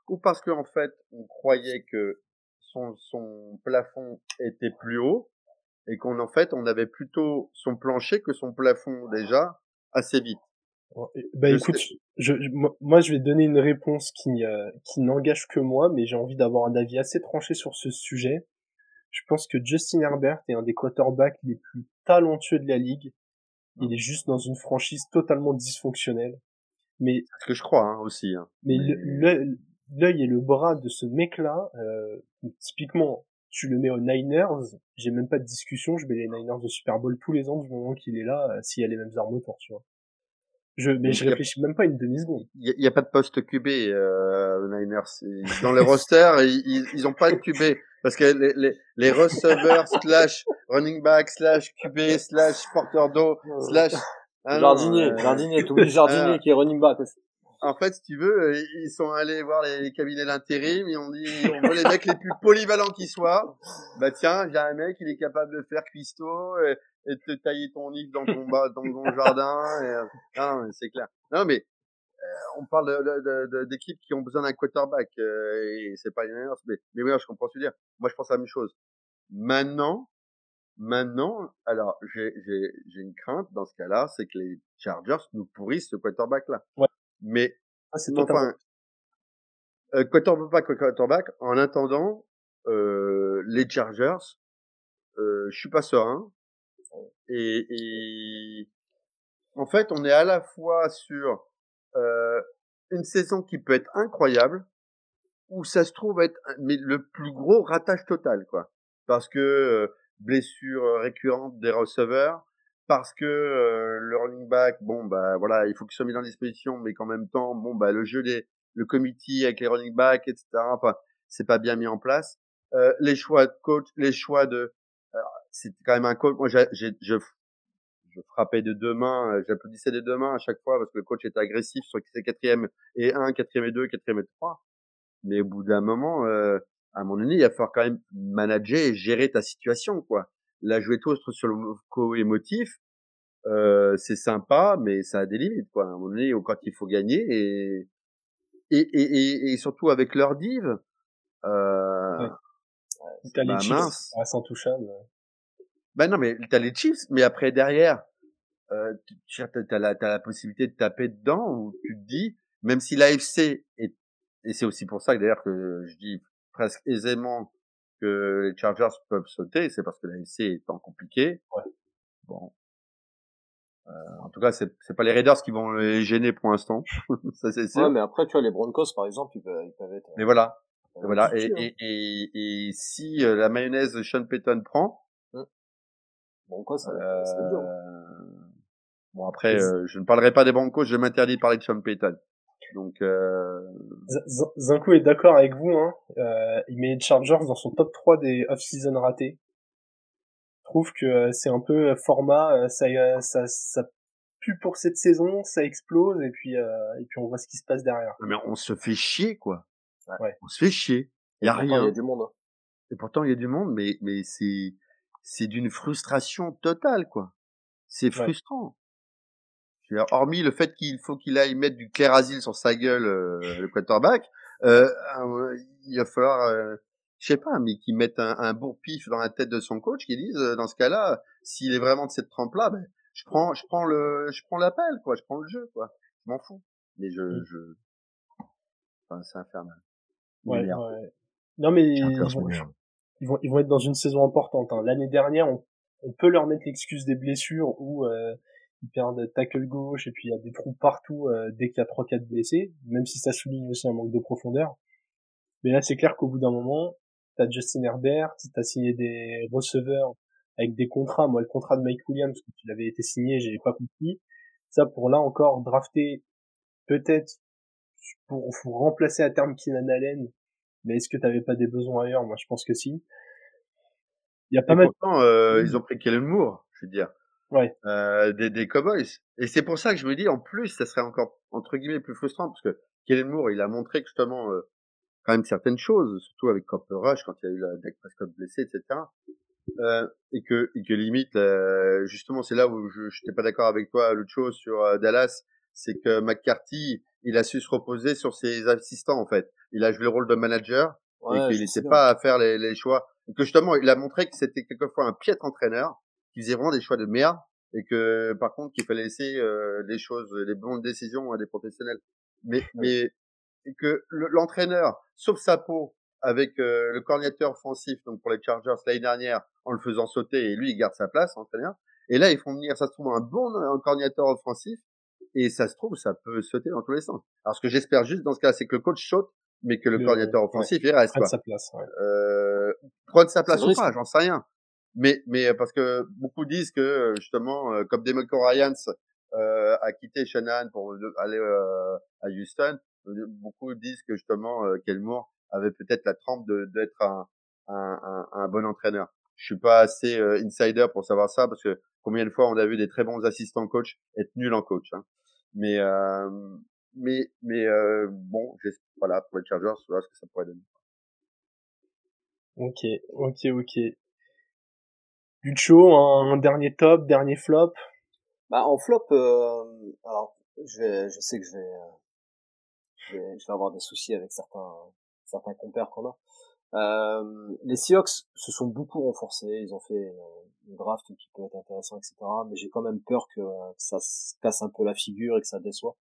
ou parce qu'en fait, on croyait que son, son plafond était plus haut et qu'en en fait, on avait plutôt son plancher que son plafond déjà assez vite? Bah écoute, je, moi je vais donner une réponse qui, euh, qui n'engage que moi, mais j'ai envie d'avoir un avis assez tranché sur ce sujet. Je pense que Justin Herbert est un des quarterbacks les plus talentueux de la ligue. Il est juste dans une franchise totalement dysfonctionnelle. Mais ce que je crois hein, aussi. Hein. Mais, l'œil et le bras de ce mec-là, euh, typiquement, tu le mets aux Niners, j'ai même pas de discussion, je mets les Niners de Super Bowl tous les ans du moment qu'il est là, euh, s'il y a les mêmes armes autour, tu vois. Je, mais je réfléchis même pas une demi-seconde. Il y, a pas de poste QB euh, Niners. Dans les rosters, ils, ils, ont pas de QB parce que les, les, les receveurs slash running back slash QB slash porteur d'eau slash ah jardinier, euh, jardinier, t'oublies jardinier qui est running back aussi. En fait, si tu veux, euh, ils sont allés voir les cabinets d'intérim, ils ont dit, on veut les mecs les plus polyvalents qui soient. Bah tiens, j'ai un mec, il est capable de faire cuistot et, de te tailler ton nid dans ton dans ton jardin. Et, euh, non, c'est clair. Non, mais on parle d'équipes qui ont besoin d'un quarterback euh, c'est pas les Niners, mais, oui, je comprends ce que tu veux dire. Moi, je pense à la même chose. Maintenant, maintenant, alors j'ai une crainte dans ce cas-là, c'est que les Chargers nous pourrissent ce quarterback-là. Mais ah, enfin, euh, quarterback, quarterback. En attendant, euh, les Chargers, euh, je suis pas serein. Et, et en fait, on est à la fois sur euh, une saison qui peut être incroyable, ou ça se trouve être mais le plus gros ratage total, quoi. Parce que euh, blessure récurrente des receveurs, parce que euh, le running back, bon bah voilà, il faut qu'il soit mis dans disposition, mais qu'en même temps, bon bah le jeu des le committee avec les running backs, etc. Enfin, c'est pas bien mis en place. Euh, les choix de coach, les choix de, c'est quand même un coach. Moi, j'ai, je je frappais de deux mains, euh, j'applaudissais des deux mains à chaque fois parce que le coach était agressif sur ses quatrième et un, quatrième et deux, quatrième et trois. Mais au bout d'un moment, euh, à mon avis, il va falloir quand même manager et gérer ta situation, quoi. La jouer tout sur le co-émotif, euh, c'est sympa, mais ça a des limites, quoi. À un moment donné, quand il faut gagner et et, et, et, surtout avec leur div, euh, ouais. T'as bah, les intouchables. Ben non, mais t'as les Chiefs, mais après derrière, euh, tu as la, la possibilité de taper dedans où tu te dis, même si l'AFC est, et c'est aussi pour ça que d'ailleurs que je dis presque aisément que les Chargers peuvent sauter, c'est parce que la FC est tant compliquée. Ouais. Bon. Euh, en tout cas, c'est c'est pas les Raiders qui vont les gêner pour l'instant. ça c'est sûr. Ouais, mais après, tu vois, les Broncos, par exemple, ils peuvent, ils peuvent être. Mais voilà. euh, voilà. Et, hein. et, et, et si euh, la mayonnaise de Sean Payton prend, Broncos, ça dur. bon après, euh, je ne parlerai pas des Broncos, je m'interdis de parler de Sean Payton. Donc, euh, Zinko est d'accord avec vous, hein. Euh, il met les Chargers dans son top 3 des off-season ratés. Je trouve que euh, c'est un peu euh, format, euh, ça, ça, ça pue pour cette saison, ça explose, et puis, euh, et puis on voit ce qui se passe derrière. mais on se fait chier, quoi. Ouais. On se fait chier. Il y a Pourtant, Il y rien. a du monde. hein. Et pourtant, il y a du monde, mais, mais c'est, c'est d'une frustration totale, quoi. C'est frustrant. Hormis le fait qu'il faut qu'il aille mettre du clair asile sur sa gueule, euh, le quarterback, euh, il va falloir, euh, je sais pas, mais qu'il mette un, un bourre-pif dans la tête de son coach, qu'il dise, euh, dans ce cas-là, s'il est vraiment de cette trempe-là, ben, je prends, je prends le, je prends l'appel, quoi, je prends le jeu, quoi. Je m'en fous. Mais je, Mm. je, enfin, c'est infernal. Ouais, ouais. Non mais ils vont, ils vont, ils vont être dans une saison importante. hein. L'année dernière, on, on peut leur mettre l'excuse des blessures où euh, ils perdent tackle gauche et puis il y a des trous partout euh, dès qu'il y a trois quatre blessés, même si ça souligne aussi un manque de profondeur. Mais là, c'est clair qu'au bout d'un moment, t'as Justin Herbert, t'as signé des receveurs avec des contrats. Moi, le contrat de Mike Williams, quand il avait été signé, j'ai pas compris. Ça, pour là encore, drafter peut-être pour, pour remplacer à terme Keenan Allen, mais est-ce que t'avais pas des besoins ailleurs? Moi, je pense que si. Il y a pas Et mal. pourtant, euh, Mm. ils ont pris Kellen Moore, je veux dire. Ouais. Euh, des, des Cowboys. Et c'est pour ça que je me dis, en plus, ça serait encore, entre guillemets, plus frustrant, parce que Kellen Moore, il a montré que, justement, euh, quand même certaines choses, surtout avec Copper Rush, quand il y a eu la Dak Prescott blessé, etc. Euh, et que, et que limite, euh, justement, c'est là où je n'étais pas d'accord avec toi, l'autre chose sur euh, Dallas, c'est que McCarthy, il a su se reposer sur ses assistants, en fait. Il a joué le rôle de manager, Ouais, et qu'il bien. pas à faire les, les choix. Et que justement, il a montré que c'était quelquefois un piètre entraîneur, qui faisait vraiment des choix de merde, et que par contre, qu'il fallait laisser euh, les choses, les bonnes décisions à des professionnels. Mais, mais que le- l'entraîneur sauve sa peau avec euh, le coordinateur offensif, donc pour les Chargers l'année dernière, en le faisant sauter, et lui, il garde sa place, entraîneur. Et là, ils font venir, ça se trouve, un bon euh, coordinateur offensif, et ça se trouve, ça peut sauter dans tous les sens. Alors, ce que j'espère juste dans ce cas, c'est que le coach saute, mais que le, Le- coordinateur ouais. offensif, il reste, prenne quoi sa place. Ouais. euh, prendre sa place ou pas, j'en sais rien. Mais mais euh, parce que beaucoup disent que euh, justement euh, comme Demeco Ryans euh, a quitté Shanahan pour aller euh, à Houston, beaucoup disent que justement euh, Kelmour avait peut-être la trempe d'être un, un, un, bon entraîneur. Je suis pas assez euh, insider pour savoir ça parce que combien de fois on a vu des très bons assistants coach être nuls en coach. Hein. Mais euh, mais mais euh, bon, voilà pour les Chargers, voilà ce que ça pourrait donner. Ok, ok, ok. Lucho, un, un dernier top, dernier flop? Bah, en flop, euh, alors, je vais, je sais que je vais, euh, je vais, je vais avoir des soucis avec certains, certains compères qu'on a. Euh, les Seahawks se sont beaucoup renforcés, ils ont fait une, draft qui peut être intéressant, etc. Mais j'ai quand même peur que, que ça se casse un peu la figure et que ça déçoit.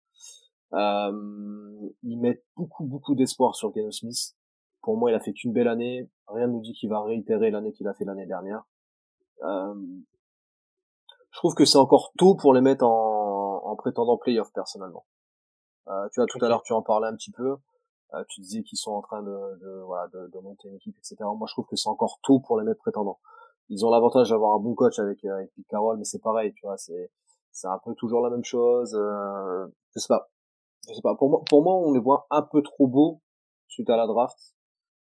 Euh, ils mettent beaucoup, beaucoup d'espoir sur Geno Smith. Pour moi, il a fait qu'une belle année. Rien ne nous dit qu'il va réitérer l'année qu'il a fait l'année dernière. Euh, je trouve que c'est encore tôt pour les mettre en, en prétendant playoff personnellement. Euh, tu vois, tout à l'heure tu en parlais un petit peu. Euh, tu disais qu'ils sont en train de, de, voilà, de, de monter une équipe, etc. Moi, je trouve que c'est encore tôt pour les mettre prétendants. Ils ont l'avantage d'avoir un bon coach avec, euh, avec Pete Carroll, mais c'est pareil, tu vois, c'est c'est un peu toujours la même chose. Euh, je sais pas, je sais pas. Pour moi, pour moi, on les voit un peu trop beaux suite à la draft,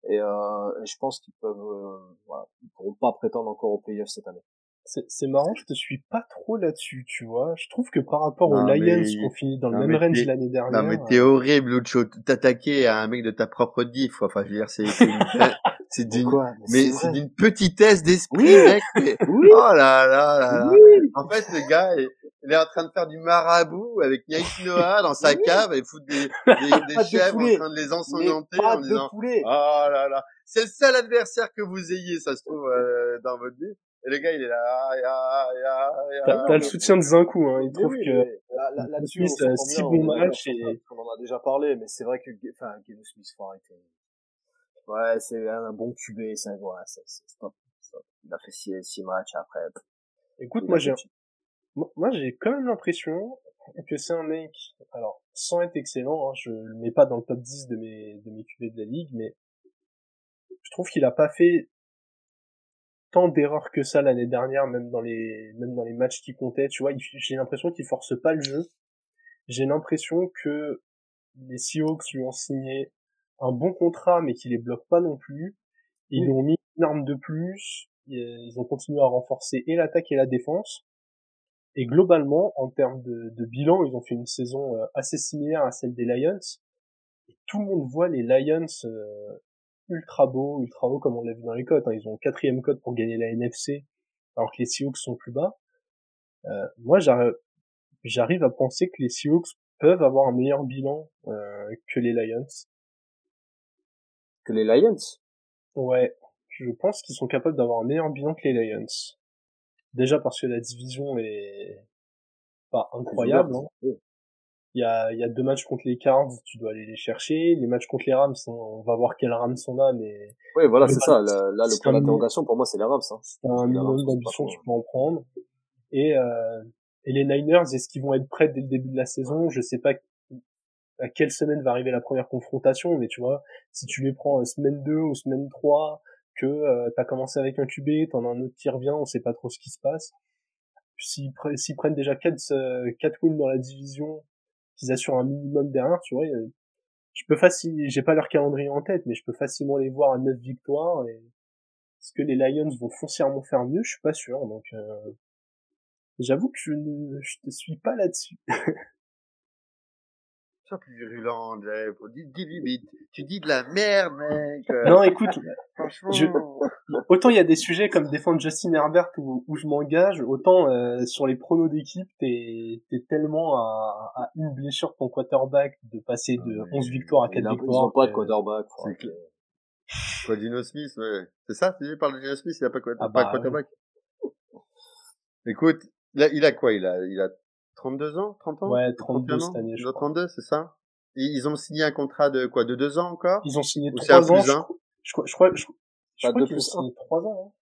et, euh, et je pense qu'ils peuvent, euh, voilà, ils pourront pas prétendre encore aux playoffs cette année. C'est c'est marrant, je te suis pas trop là-dessus, tu vois. Je trouve que par rapport Non, aux mais- Lions qui ont fini dans le même mais range t'es- l'année dernière. Non, mais t'es euh, horrible, Lucho. T'attaquer à un mec de ta propre diff. Enfin, je veux dire, c'est, c'est, une- c'est d'une, mais c'est c'est d'une petitesse d'esprit, Oui. mec. mais- Oui. Oh là là là là. Oui. En fait, le gars, il, il est en train de faire du marabout avec Yannick Noah dans sa cave et foutre des, des, des de chèvres en train de les ensanglanter en disant, de poulet. oh là là. C'est le seul adversaire que vous ayez, ça se trouve, euh, dans votre vie. Et le gars, il est là, ah, ya, ya, ya. T'as t'as le soutien de Zinkou, hein. Il trouve oui, que là, là, là-dessus, Smith, on euh, s'entend six bien, bons on en a déjà parlé, mais c'est vrai que, enfin, Geno Smith, faut arrêter. Ouais, c'est un bon QB, c'est ouais, c'est stop, stop. Il a fait six, six matchs après. Écoute, moi j'ai moi j'ai quand même l'impression que c'est un mec, alors sans être excellent, hein, je le mets pas dans le top 10 de mes de mes QB de la ligue, mais je trouve qu'il a pas fait tant d'erreurs que ça l'année dernière, même dans les même dans les matchs qui comptaient. Tu vois, j'ai l'impression qu'il force pas le jeu. J'ai l'impression que les Seahawks lui ont signé un bon contrat, mais qui les bloque pas non plus. Ils lui ont mis une arme de plus. Ils ont continué à renforcer et l'attaque et la défense. Et globalement, en termes de, de, bilan, ils ont fait une saison euh, assez similaire à celle des Lions. Et tout le monde voit les Lions euh, ultra beaux, ultra hauts comme on l'a vu dans les cotes. Hein. Ils ont quatrième cote pour gagner la NFC, alors que les Seahawks sont plus bas. Euh, moi, j'arrive à penser que les Seahawks peuvent avoir un meilleur bilan euh, que les Lions. Que les Lions Ouais, je pense qu'ils sont capables d'avoir un meilleur bilan que les Lions. Déjà parce que la division est pas incroyable. Hein. Il y a, il y a deux matchs contre les Cards, tu dois aller les chercher. Les matchs contre les Rams, on va voir quels Rams on a, mais... Oui, voilà, c'est ça. Là, le point d'interrogation, pour moi, c'est les Rams. Hein. C'est un minimum d'ambition, tu peux en prendre. Et, euh, et les Niners, est-ce qu'ils vont être prêts dès le début de la saison? Je sais pas à quelle semaine va arriver la première confrontation, mais tu vois, si tu les prends euh, semaine 2 ou semaine 3, que euh, t'as commencé avec un QB, t'en as un autre qui revient, on sait pas trop ce qui se passe. S'ils, prennent déjà 4, euh, wins dans la division, qu'ils assurent un minimum derrière, tu vois, je peux facilement, j'ai pas leur calendrier en tête, mais je peux facilement les voir à 9 victoires. Et est-ce que les Lions vont foncièrement faire mieux Je suis pas sûr. Donc, euh, j'avoue que je ne je te suis pas là-dessus. Sois plus virulent, Dis, dis, tu dis de la merde, mec. Non, écoute, franchement. Autant il y a des sujets comme défendre Justin Herbert où, où je m'engage, autant euh, sur les pronos d'équipe, t'es es tellement à, à, une blessure de ton quarterback de passer de 11 victoires à 4 victoires. Ils pas de quarterback. C'est clair. Quoi, Dino Smith, ouais. C'est ça, tu parles de Dino Smith, il a pas, quoi, ah pas bah, quarterback. Écoute, il il a quoi Il a, il a 32 ans 30 ans Ouais, 32 cette année, je 32, c'est ça? Et Ils ont signé un contrat de quoi? De 2 ans encore? Ils ont signé 3 ans, je, je, crois, je crois, je, je crois qu'ils ont signé 3 ans.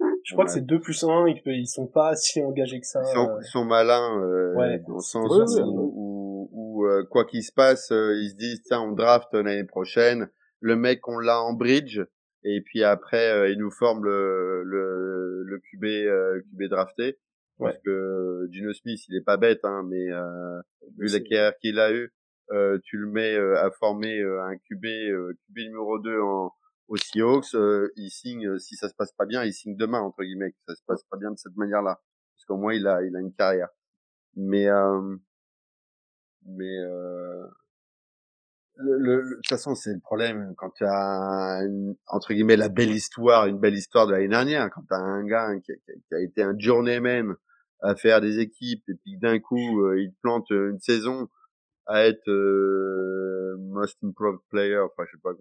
Hein. Je crois que c'est 2 plus 1 et qu'ils sont pas si engagés que ça. Ils sont, euh... ils sont malins, euh, ouais, dans le sens où, où, euh, quoi qu'il se passe, euh, ils se disent, tiens, on draft l'année prochaine, le mec, on l'a en bridge, et puis après, euh, ils nous forment le, le, le QB, QB drafté. Parce que Gino Smith, il est pas bête, hein, mais euh, vu la carrière qu'il a eu, euh, tu le mets euh, à former euh, un QB, QB numéro 2 en, aux Seahawks, il signe, si ça se passe pas bien, il signe demain, entre guillemets, ça se passe pas bien de cette manière-là. Parce qu'au moins, il a, il a une carrière. Mais, mais, le, le, de toute façon, c'est le problème quand tu as une, entre guillemets la belle histoire, une belle histoire de l'année dernière. Quand tu as un gars qui, qui, a été un journeyman à faire des équipes et puis d'un coup euh, il plante euh, une saison à être euh, most improved player enfin je sais pas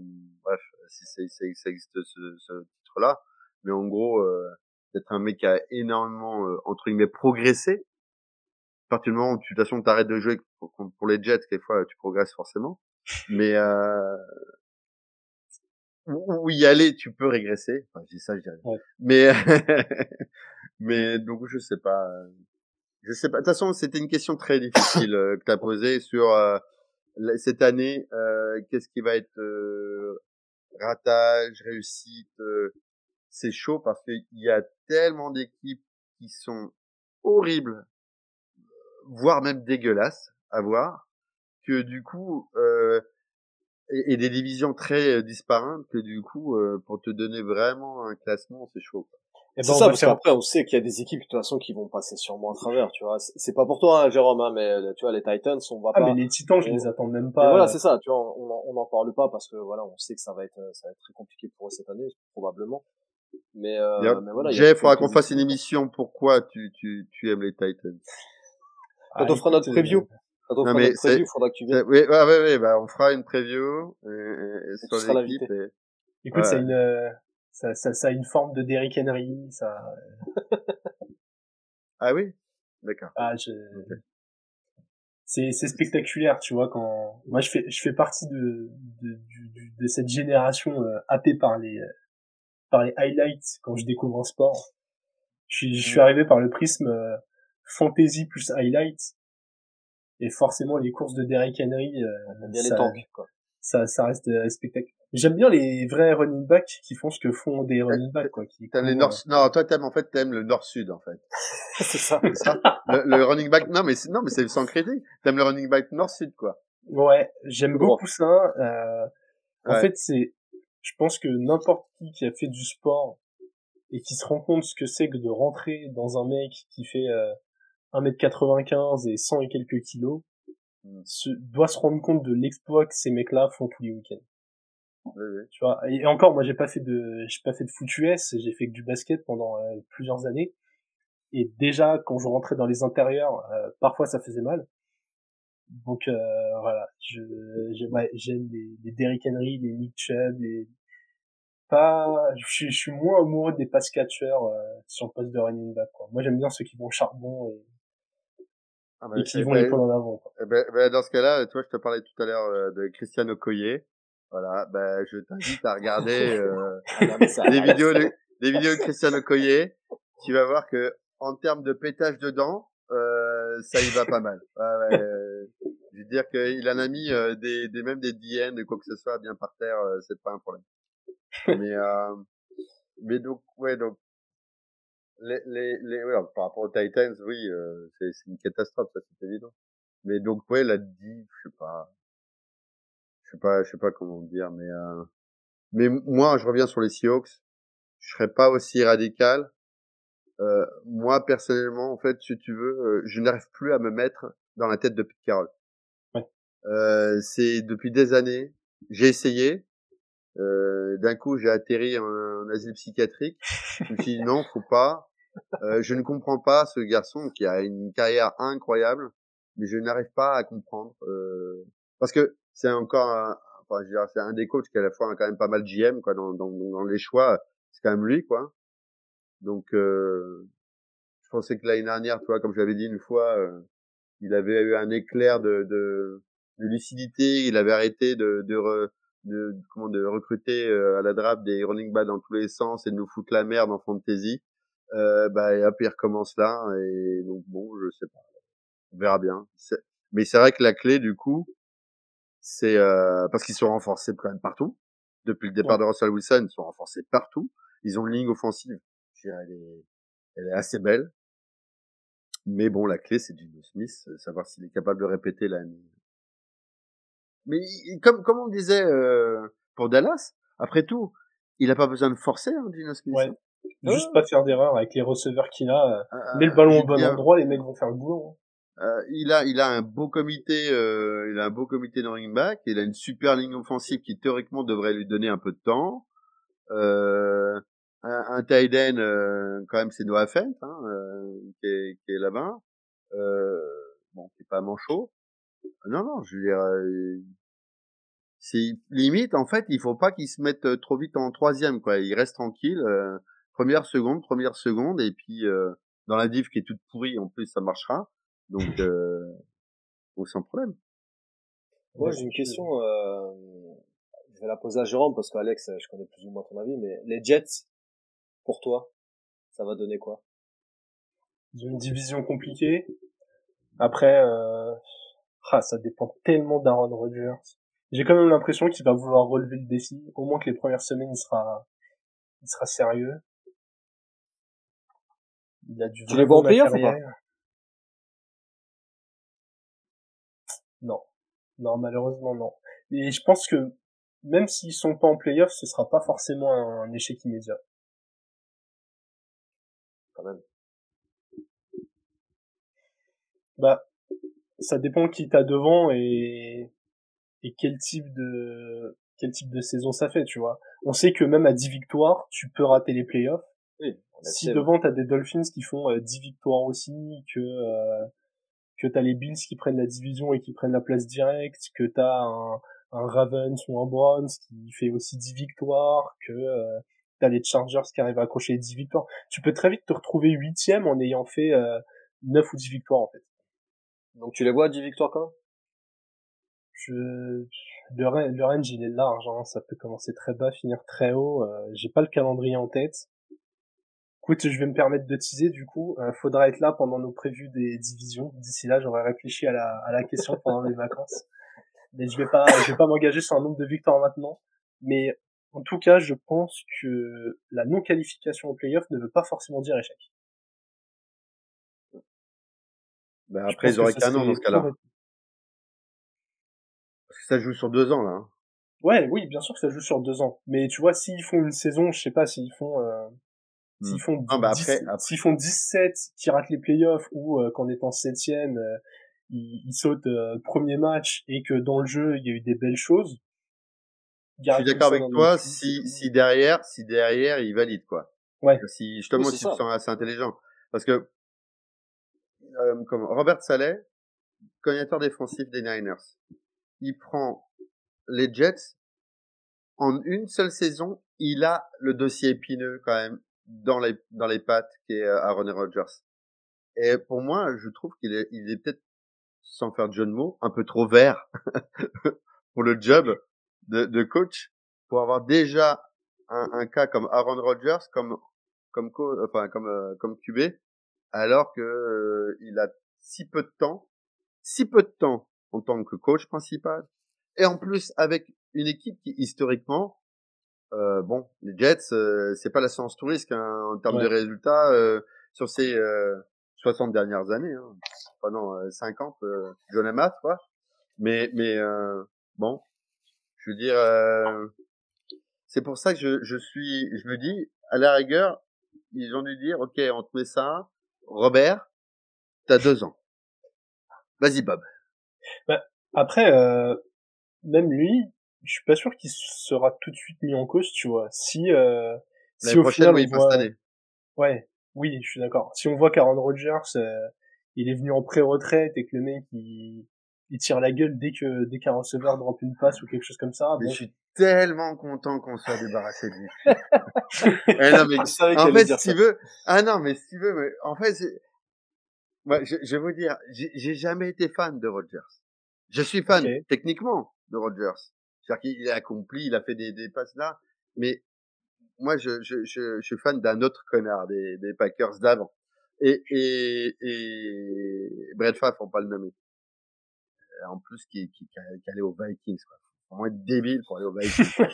bref si ça, existe ce, ce titre là mais en gros euh, d'être un mec qui a énormément euh, entre guillemets progressé. À partir du moment où tu de toute façon t'arrêtes de jouer pour, pour, les Jets quelquefois tu progresses forcément. Mais euh, où y aller tu peux régresser enfin je dis ça je dirais mais Mais donc je sais pas. Je sais pas. De toute façon, c'était une question très difficile euh, que tu as posée sur euh, cette année. Euh, Qu'est-ce qui va être euh, ratage, réussite C'est chaud parce qu'il y a tellement d'équipes qui sont horribles, voire même dégueulasses à voir, que du coup, et, et, des divisions très disparates, que du coup, pour te donner vraiment un classement, c'est chaud. Et c'est ben, ça, parce qu'après, on sait qu'il y a des équipes, de toute façon, qui vont passer sûrement à travers, tu vois. C'est pas pour toi, hein, Jérôme, hein, mais tu vois, les Titans, on va ah, pas... mais les Titans, je les attends même pas. voilà, euh. c'est ça, tu vois, on, on en parle pas parce que, voilà, on sait que ça va être, ça va être très compliqué pour eux cette année, probablement. Mais, euh, mais voilà. Jeff, il faudra qu'on fasse une émission pourquoi tu, tu, tu aimes les Titans? Quand on fera notre preview. Euh, Quand on fera notre preview, faudra que tu viennes. Oui, ouais, ouais, ouais, bah, on fera une preview, et, et, sur l'équipe. Et... Écoute, c'est une, euh, ça, ça, ça a une forme de Derrick Henry, ça. ah oui, d'accord. Ah, je. c'est c'est spectaculaire, tu vois quand moi je fais je fais partie de de, de cette génération euh, happée par les par les highlights quand je découvre un sport. Je suis je suis mm. arrivé par le prisme euh, fantasy plus highlights et forcément les courses de Derrick Henry euh, ça, quoi. ça ça reste euh, spectaculaire. J'aime bien les vrais running backs qui font ce que font des running backs, quoi. Qui t'aimes les nord, non, toi t'aimes, en fait, t'aimes le nord-sud, en fait. c'est ça. ça. Le, running back, non, mais non, mais c'est sans crédit. T'aimes le running back nord-sud, quoi. Ouais, j'aime beaucoup ça. Euh, en fait, c'est, je pense que n'importe qui qui a fait du sport et qui se rend compte ce que c'est que de rentrer dans un mec qui fait euh, 1m95 et 100 et quelques kilos, hmm. se, doit se rendre compte de l'exploit que ces mecs-là font tous les week-ends. Tu vois, et encore, moi, j'ai pas fait de, j'ai pas fait de foot US, j'ai fait que du basket pendant euh, plusieurs années. Et déjà, quand je rentrais dans les intérieurs, euh, parfois ça faisait mal. Donc euh, voilà, je, j'aime les, les Derrick Henry, les Nick Chubb, les pas, je, je suis moins amoureux des pass catchers sur le poste de running back. Quoi. Moi, j'aime bien ceux qui vont au charbon et, ah bah, et qui vont les en avant. Quoi. Eh ben, ben, dans ce cas-là, toi, je te parlais tout à l'heure de Christian Okoye. Voilà, ben je t'invite à regarder euh, des vidéos de, des vidéos de Cristiano Coyer. Tu vas voir que en termes de pétage de dents, euh, ça y va pas mal. Ouais, euh, je veux dire qu'il en a mis euh, des, des même des diènes, quoi que ce soit, bien par terre, euh, c'est pas un problème. Mais euh, mais donc ouais donc les les, les ouais, par rapport aux Titans, oui, c'est c'est une catastrophe, ça c'est évident. Mais donc ouais, la dit, je sais pas je sais pas, je sais pas comment dire, mais euh, mais moi, je reviens sur les Seahawks. Je serais pas aussi radical. Euh, moi, personnellement, en fait, si tu veux, euh, je n'arrive plus à me mettre dans la tête de Pete Carroll. Ouais. Euh, c'est depuis des années. J'ai essayé. Euh, D'un coup, j'ai atterri en, en, asile psychiatrique. je me suis dit non, faut pas. Euh, je ne comprends pas ce garçon qui a une carrière incroyable, mais je n'arrive pas à comprendre. parce que c'est encore un, enfin, c'est un des coachs qui à la fois quand même pas mal GM quoi dans, dans, dans les choix c'est quand même lui quoi donc euh, je pensais que l'année dernière toi comme je l'avais dit une fois euh, il avait eu un éclair de, de, de lucidité il avait arrêté de de, de comment de recruter euh, à la drape des running backs dans tous les sens et de nous foutre la merde en fantasy euh, bah et hop il recommence là et donc bon je sais pas on verra bien mais c'est vrai que la clé du coup c'est euh, parce qu'ils sont renforcés quand même partout. Depuis le départ de Russell Wilson, ils sont renforcés partout. Ils ont une ligne offensive, je dirais, elle est, elle est assez belle. Mais bon, la clé, c'est Gino Smith, euh, savoir s'il est capable de répéter la. Mais comme comme on disait euh, pour Dallas, après tout, il a pas besoin de forcer, hein, Gino Smith. Ouais. Juste pas faire d'erreur avec les receveurs qu'il a. Euh, met le ballon au bon endroit, les mecs vont faire le boulot. Hein. Euh, il a, il a un beau comité, euh, il a un beau comité de running back. Il a une super ligne offensive qui théoriquement devrait lui donner un peu de temps. Euh, un, un tight end, euh, quand même, c'est Noah Fent, hein, euh, qui est, qui est là-bas. bon, qui est pas manchot. Non, non, je veux dire, c'est limite. En fait, il faut pas qu'il se mette trop vite en troisième, quoi. Il reste tranquille. première seconde, première seconde, et puis dans la div qui est toute pourrie, en plus, ça marchera. Donc, euh, donc sans problème. Moi, j'ai une question. Euh, je vais la poser à Jérôme parce qu'Alex, je connais plus ou moins ton avis, mais les Jets, pour toi, ça va donner quoi? Ils une division compliquée. Après, euh, ah, ça dépend tellement d'Aaron Rodgers. J'ai quand même l'impression qu'il va vouloir relever le défi. Au moins que les premières semaines, il sera, il sera sérieux. Il a du tu les vois en playoff ou pas Non. Non, malheureusement, non. Et je pense que même s'ils sont pas en playoff, ce sera pas forcément un, échec immédiat. Quand même. Bah, ça dépend qui t'as devant et, et quel type de, quel type de saison ça fait, tu vois. On sait que même à 10 victoires, tu peux rater les playoffs. Oui, si devant t'as des Dolphins qui font 10 euh, victoires aussi, que, euh, que t'as les Bills qui prennent la division et qui prennent la place directe, que t'as un, un Ravens ou un Browns qui fait aussi 10 victoires, que euh, t'as les Chargers qui arrivent à accrocher 10 victoires. Tu peux très vite te retrouver huitième en ayant fait euh, 9 ou 10 victoires en fait. Donc tu les vois 10 victoires quand je, le, range, il est large, hein. ça peut commencer très bas, finir très haut. Euh, j'ai pas le calendrier en tête. Écoute, je vais me permettre de teaser du coup. Euh, faudra être là pendant nos prévus des divisions. D'ici là, j'aurais réfléchi à la, question pendant les vacances. Mais je vais pas, je vais pas m'engager sur un nombre de victoires maintenant. Mais en tout cas, je pense que la non qualification au playoff ne veut pas forcément dire échec. Ben après, ils auraient qu'un an dans ce cas-là. Parce que ça joue sur deux ans là. Hein. Ouais, oui, bien sûr que ça joue sur deux ans. Mais tu vois, s'ils font une saison, je sais pas, s'ils font euh, S'ils hmm. font, ah, bah après, s'ils font 17 qui ratent les playoffs ou euh, qu'en étant septième, euh, ils, ils, sautent euh, premier match et que dans le jeu il y a eu des belles choses. Je suis d'accord avec toi si, si derrière, si derrière ils valident quoi. Ouais. Si justement oui, ils sont assez intelligents. Parce que euh, comme Robert Saleh, coordinateur défensif des Niners, il prend les Jets. En une seule saison, il a le dossier épineux quand même dans les dans les pattes qui est euh, Aaron Rodgers. Et pour moi, je trouve qu'il est il est peut-être sans faire de jeu de mots un peu trop vert pour le job de, de coach pour avoir déjà un, un cas comme Aaron Rodgers comme comme enfin comme euh, comme QB alors que euh, il a si peu de temps si peu de temps en tant que coach principal et en plus avec une équipe qui historiquement euh, bon, les Jets, euh, c'est pas la science touriste hein, en termes de résultats euh, sur ces 60 dernières années. Hein. Enfin non, 50, euh, John Math, quoi. Mais, mais bon, je veux dire, c'est pour ça que je, je suis, je me dis, à la rigueur, ils ont dû dire, ok, on te met ça, Robert, t'as deux ans. Vas-y, Bob. Bah, après, même lui, je suis pas sûr qu'il sera tout de suite mis en cause, tu vois. Si, euh, si au final, on voit... Ouais, oui, je suis d'accord. Si on voit qu'Aaron Rodgers, euh, il est venu en pré-retraite et que le mec, il, il tire la gueule dès que dès qu'un receveur drop une passe ou quelque chose comme ça. Mais je suis tellement content qu'on soit débarrassé de lui. eh non mais en fait si tu veux ah non mais si tu veux mais en fait moi je, je vais vous dire j'ai jamais été fan de Rodgers. Je suis fan techniquement de Rodgers. C'est-à-dire qu'il a accompli, il a fait des, des passes là, mais moi, je, je, je, je suis fan d'un autre connard des, des Packers d'avant. Et, et, et Brett Favre, on pas le nommer. Euh, en plus, qui, qui, qui, allait aux Vikings, quoi. Faut moins être débile pour aller aux Vikings.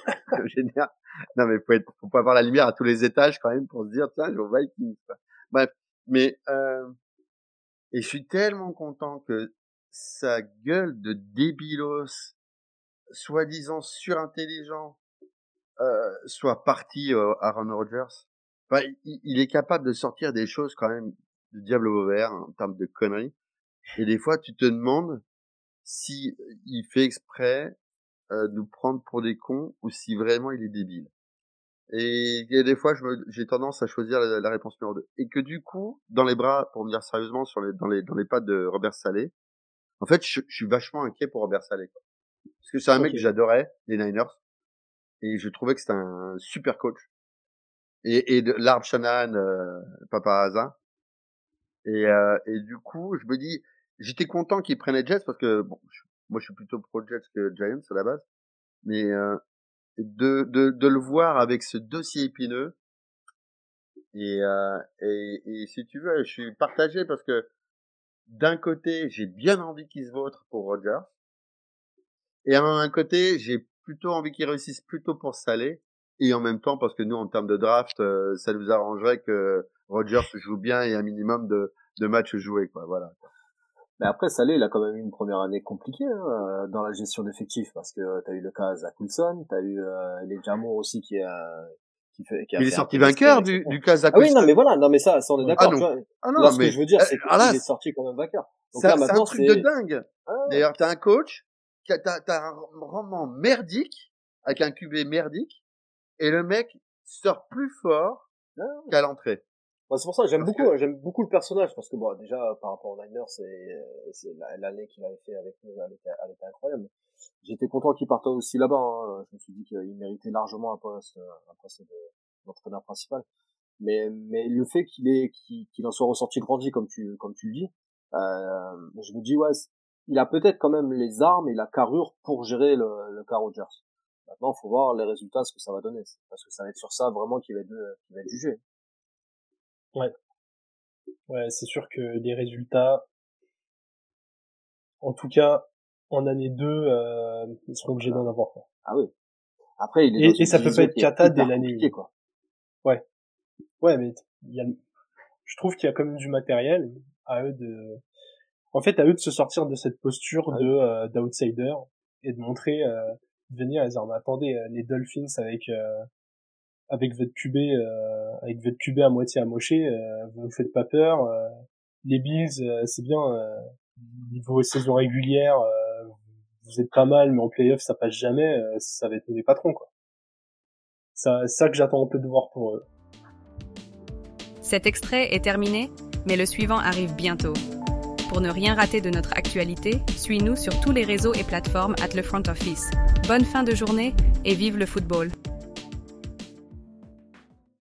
génial. Non, mais faut être, faut pas avoir la lumière à tous les étages quand même pour se dire, tiens, je vais aux Vikings, quoi. Bref. Mais, euh, et je suis tellement content que sa gueule de débilos soi-disant surintelligent euh, soit parti euh, Aaron Rodgers. Enfin, il, est capable de sortir des choses quand même de diable au vert en termes de conneries. Et des fois, tu te demandes si il fait exprès euh, de nous prendre pour des cons ou si vraiment il est débile. Et, des fois, j'ai tendance à choisir la, réponse numéro 2. Et que du coup, dans les bras, pour me dire sérieusement, sur les, dans les dans les pattes de Robert Salé, en fait, je, je suis vachement inquiet pour Robert Salé. Quoi. Parce que c'est un mec que j'adorais, les Niners. Et je trouvais que c'était un super coach. Et, et de l'arbre Shanahan, euh, pas par hasard. Et, euh, et du coup, je me dis, j'étais content qu'il prenne les Jets parce que, bon, moi je suis plutôt pro Jets que Giants à la base. Mais euh, de, de, de le voir avec ce dossier épineux, et, euh, et, et, si tu veux, je suis partagé parce que d'un côté, j'ai bien envie qu'il se vote pour Rodgers. Et à un côté, j'ai plutôt envie qu'ils réussissent plutôt pour Salé. Et en même temps, parce que nous, en termes de draft, euh, ça nous arrangerait que Rogers joue bien et un minimum de, de matchs joués, quoi. Voilà. Mais après, Salé, il a quand même eu une première année compliquée hein, euh, dans la gestion d'effectifs, parce que tu as eu le cas Zach Wilson, tu as eu euh, les Jamour aussi qui a qui fait qui a il est sorti vainqueur du, du cas Zach ah oui non mais voilà non mais ça, ça on est d'accord ah, non. Ah non, mais... ce que je veux dire c'est qu'il est sorti quand même vainqueur. C'est un truc de dingue. Ah, d'ailleurs t'as un coach t'as, t'as un roman merdique, avec un QB merdique, et le mec sort plus fort ah qu'à l'entrée. C'est pour ça j'aime beaucoup, j'aime beaucoup le personnage parce que bon, déjà par rapport au Niners, c'est, c'est l'année qu'il avait fait avec nous, elle était, elle était incroyable. J'étais content qu'il parte aussi là-bas. Hein. Je me suis dit qu'il méritait largement un poste, un poste de, d'entraîneur principal. Mais, mais le fait qu'il est, qu'il, en soit ressorti grandi comme tu, comme tu le dis, Euh, je me dis ouais, il a peut-être quand même les armes et la carrure pour gérer le, le cas Rogers. Maintenant, faut voir les résultats, ce que ça va donner, parce que ça va être sur ça vraiment qu'il va être, qu'il va être jugé. Ouais. Ouais, c'est sûr que les résultats, en tout cas, en année 2, euh, ils seront obligés d'en avoir. Quoi. Ah oui. Après, il est et, et ça peut pas être cata dès l'année. quoi. Ouais. Ouais, mais il y a, je trouve qu'il y a quand même du matériel à eux de, en fait, à eux de se sortir de cette posture de euh, d'outsider et de montrer, euh, de venir et dire, mais attendez, euh, les Dolphins avec euh, avec votre QB euh, avec votre QB à moitié amoché, euh, vous faites pas peur. les Bills, c'est bien niveau saison régulière, vous êtes pas mal, mais en playoff ça passe jamais. ça va être les patrons quoi. C'est ça que j'attends un peu de voir pour eux. Cet extrait est terminé, mais le suivant arrive bientôt. Pour ne rien rater de notre actualité, suis-nous sur tous les réseaux et plateformes at le front office. Bonne fin de journée et vive le football.